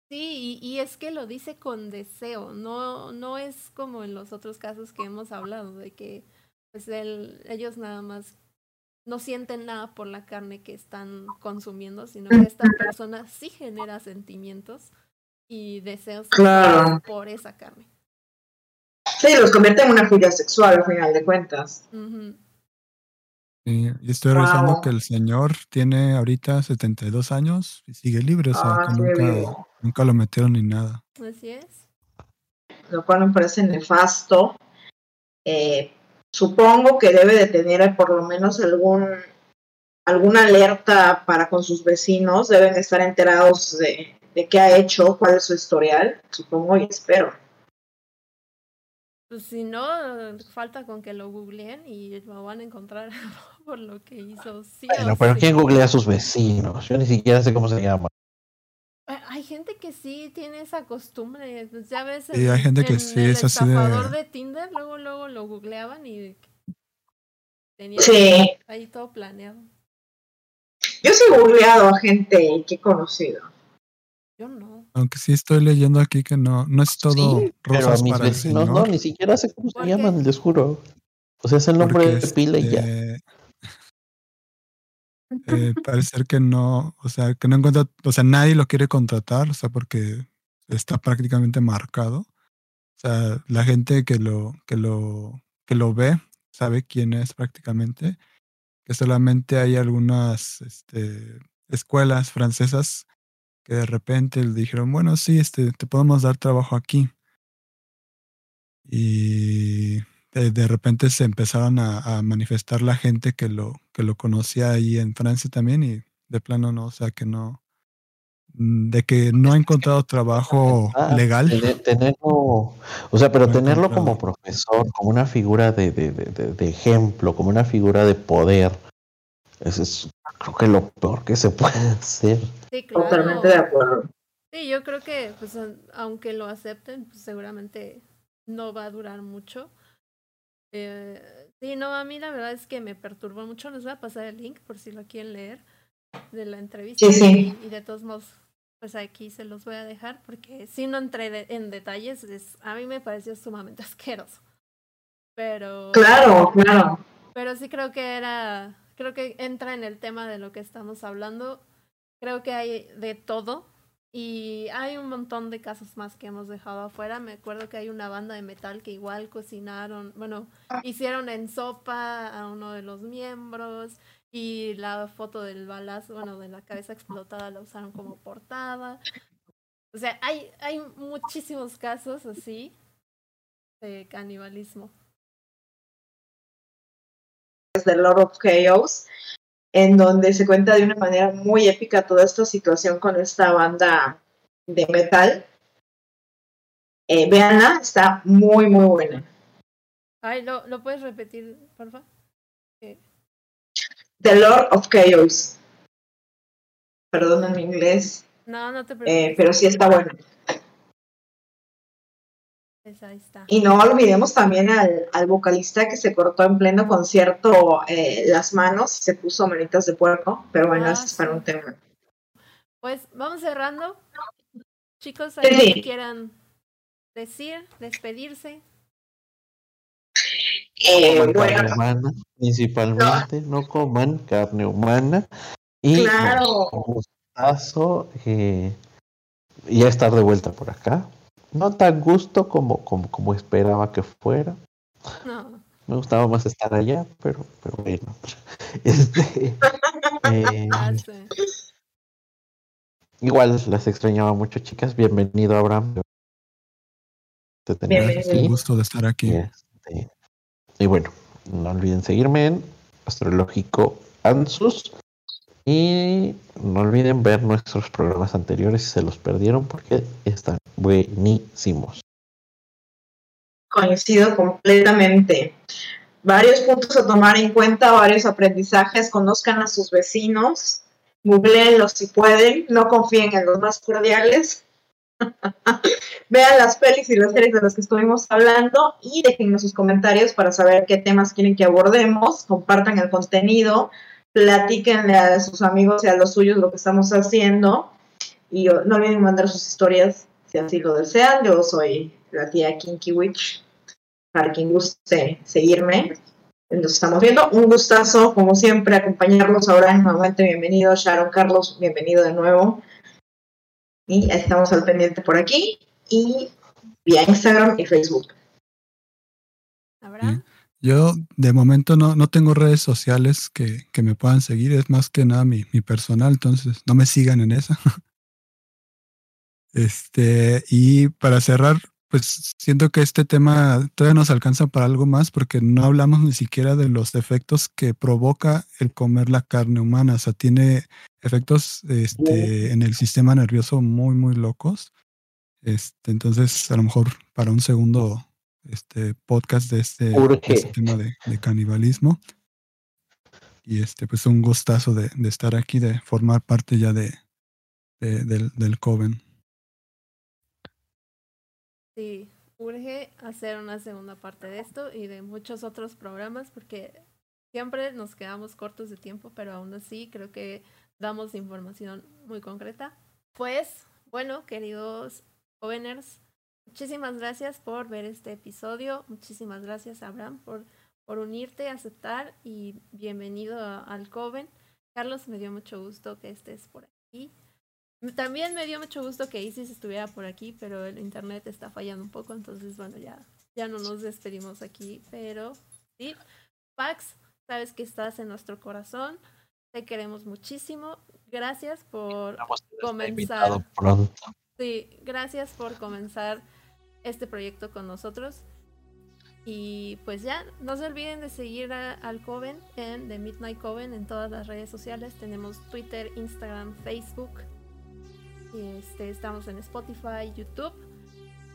Sí, y, es que lo dice con deseo, no, no es como en los otros casos que hemos hablado, de que pues ellos nada más no sienten nada por la carne que están consumiendo, sino que esta persona sí genera sentimientos y deseos por esa carne. Sí, los convierte en una furia sexual al final de cuentas. y estoy revisando que el señor tiene ahorita 72 años y sigue libre, o sea, ah, que nunca, lo metieron ni nada. Así es. Lo cual me parece nefasto. Eh, supongo que debe de tener por lo menos algún alguna alerta para con sus vecinos, deben estar enterados de, de qué ha hecho, cuál es su historial, supongo y espero. Pues si no, falta con que lo googleen y lo van a encontrar por lo que hizo. Sí bueno, pero ¿quién googlea a sus vecinos? Yo ni siquiera sé cómo se llama. Hay gente que sí tiene esa costumbre, pues ya ves. Y hay gente que sí, es así de... de Tinder, luego, luego lo googleaban y tenía ahí todo planeado. Yo sí he googleado a gente que he conocido. Yo no. Aunque sí estoy leyendo aquí que no, no es todo sí, pero a mis vecinos no, ni siquiera sé cómo se llaman, les juro. O sea, es el nombre de pila y ya. Este, eh, parecer que no, o sea, que no encuentra, o sea, nadie lo quiere contratar, o sea, porque está prácticamente marcado. O sea, la gente que lo, que lo, que lo ve sabe quién es prácticamente. Que solamente hay algunas este, escuelas francesas que de repente le dijeron, bueno, sí, este, te podemos dar trabajo aquí. Y de, repente se empezaron a, manifestar la gente que lo, que lo conocía ahí en Francia también y de plano no, o sea que no, mm, de que no ha encontrado trabajo ah, legal. tenerlo, o sea, pero tenerlo como profesor, como una figura de, de, de, ejemplo, como una figura de poder, es creo que lo peor que se puede hacer. Sí, Totalmente de acuerdo. Sí, yo creo que pues aunque lo acepten, pues seguramente no va a durar mucho. Eh, sí, no, a mí la verdad es que me perturbó mucho. Les voy a pasar el link por si lo quieren leer de la entrevista. Y, de todos modos, pues aquí se los voy a dejar porque si no entré en detalles, es, a mí me pareció sumamente asqueroso. Pero. Claro, claro. Pero sí creo que era creo que entra en el tema de lo que estamos hablando. Creo que hay de todo y hay un montón de casos más que hemos dejado afuera. Me acuerdo que hay una banda de metal que igual cocinaron, bueno, hicieron en sopa a uno de los miembros y la foto del balazo, bueno, de la cabeza explotada la usaron como portada. O sea, hay, hay muchísimos casos así de canibalismo de Lord of Chaos, en donde se cuenta de una manera muy épica toda esta situación con esta banda de metal. Eh, veanla, está muy, muy buena. Ay, ¿lo, ¿lo puedes repetir, por favor? The Lord of Chaos. Perdón en mi inglés. No, no te eh, preocupes. pero sí está bueno. Pues ahí está. Y no olvidemos también al, al vocalista que se cortó en pleno concierto eh, las manos y se puso manitas de puerco. Pero bueno, Ah, eso es para un tema. Pues vamos cerrando. Chicos, algo sí. que quieran decir, despedirse. Eh, coman carne bueno, humana, principalmente, no coman carne humana. Y Claro. un gustazo eh, ya estar de vuelta por acá. No tan gusto como, como, como esperaba que fuera. No. Me gustaba más estar allá, pero, pero bueno. Este, eh, igual las extrañaba mucho, chicas. Bienvenido, Abraham. Te. Un gusto de estar aquí. Y, este, y bueno, no olviden seguirme en Astrológico Ansus. Y no olviden ver nuestros programas anteriores si se los perdieron porque están buenísimos. coincido completamente. Varios puntos a tomar en cuenta, varios aprendizajes, conozcan a sus vecinos, googleenlos si pueden, no confíen en los más cordiales. Vean las pelis y las series de las que estuvimos hablando y déjennos sus comentarios para saber qué temas quieren que abordemos, compartan el contenido, platíquenle a sus amigos y a los suyos lo que estamos haciendo y no olviden mandar sus historias si así lo desean. Yo soy la tía Kinky Witch. Para quien guste seguirme, nos estamos viendo. Un gustazo, como siempre, acompañarlos ahora. Nuevamente, bienvenido, Sharon Carlos, bienvenido de nuevo. Y estamos al pendiente por aquí y vía Instagram y Facebook. ¿Abraham? Yo de momento no, no tengo redes sociales que, que me puedan seguir, es más que nada mi, mi personal, entonces no me sigan en esa. Este, y para cerrar, pues siento que este tema todavía nos alcanza para algo más porque no hablamos ni siquiera de los efectos que provoca el comer la carne humana. O sea, tiene efectos este, en el sistema nervioso muy, muy locos. Este, entonces, a lo mejor para un segundo este podcast de este, de este tema de, de canibalismo. Y este, pues un gustazo de, de estar aquí, de formar parte ya de, de- del, del Coven. Sí, urge hacer una segunda parte de esto y de muchos otros programas porque siempre nos quedamos cortos de tiempo, pero aún así creo que damos información muy concreta. Pues, bueno, queridos jóvenes, muchísimas gracias por ver este episodio. Muchísimas gracias, Abraham, por, por unirte, aceptar y bienvenido a- al Coven. Carlos, me dio mucho gusto que estés por aquí. También me dio mucho gusto que Isis estuviera por aquí, pero el internet está fallando un poco, entonces bueno, ya, ya no nos despedimos aquí, pero sí. Pax, sabes que estás en nuestro corazón, te queremos muchísimo. Gracias por comenzar. Sí, gracias por comenzar este proyecto con nosotros. Y pues ya, no se olviden de seguir al Coven en The Midnight Coven en todas las redes sociales. Tenemos Twitter, Instagram, Facebook. Este, estamos en Spotify, YouTube.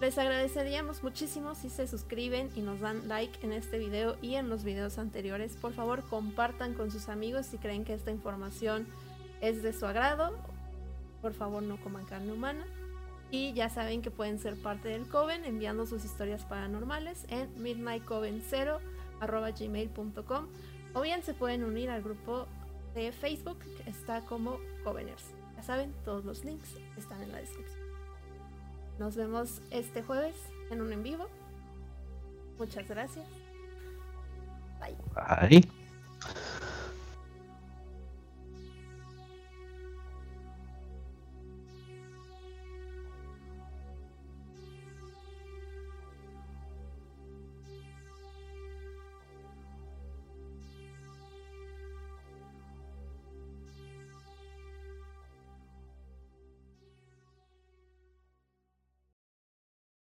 Les agradeceríamos muchísimo si se suscriben y nos dan like en este video y en los videos anteriores. Por favor, compartan con sus amigos si creen que esta información es de su agrado. Por favor, no coman carne humana. Y ya saben que pueden ser parte del Coven enviando sus historias paranormales en midnightcoven0 o bien se pueden unir al grupo de Facebook que está como Coveners. Ya saben, todos los links están en la descripción. Nos vemos este jueves en un en vivo. Muchas gracias. Bye. Bye.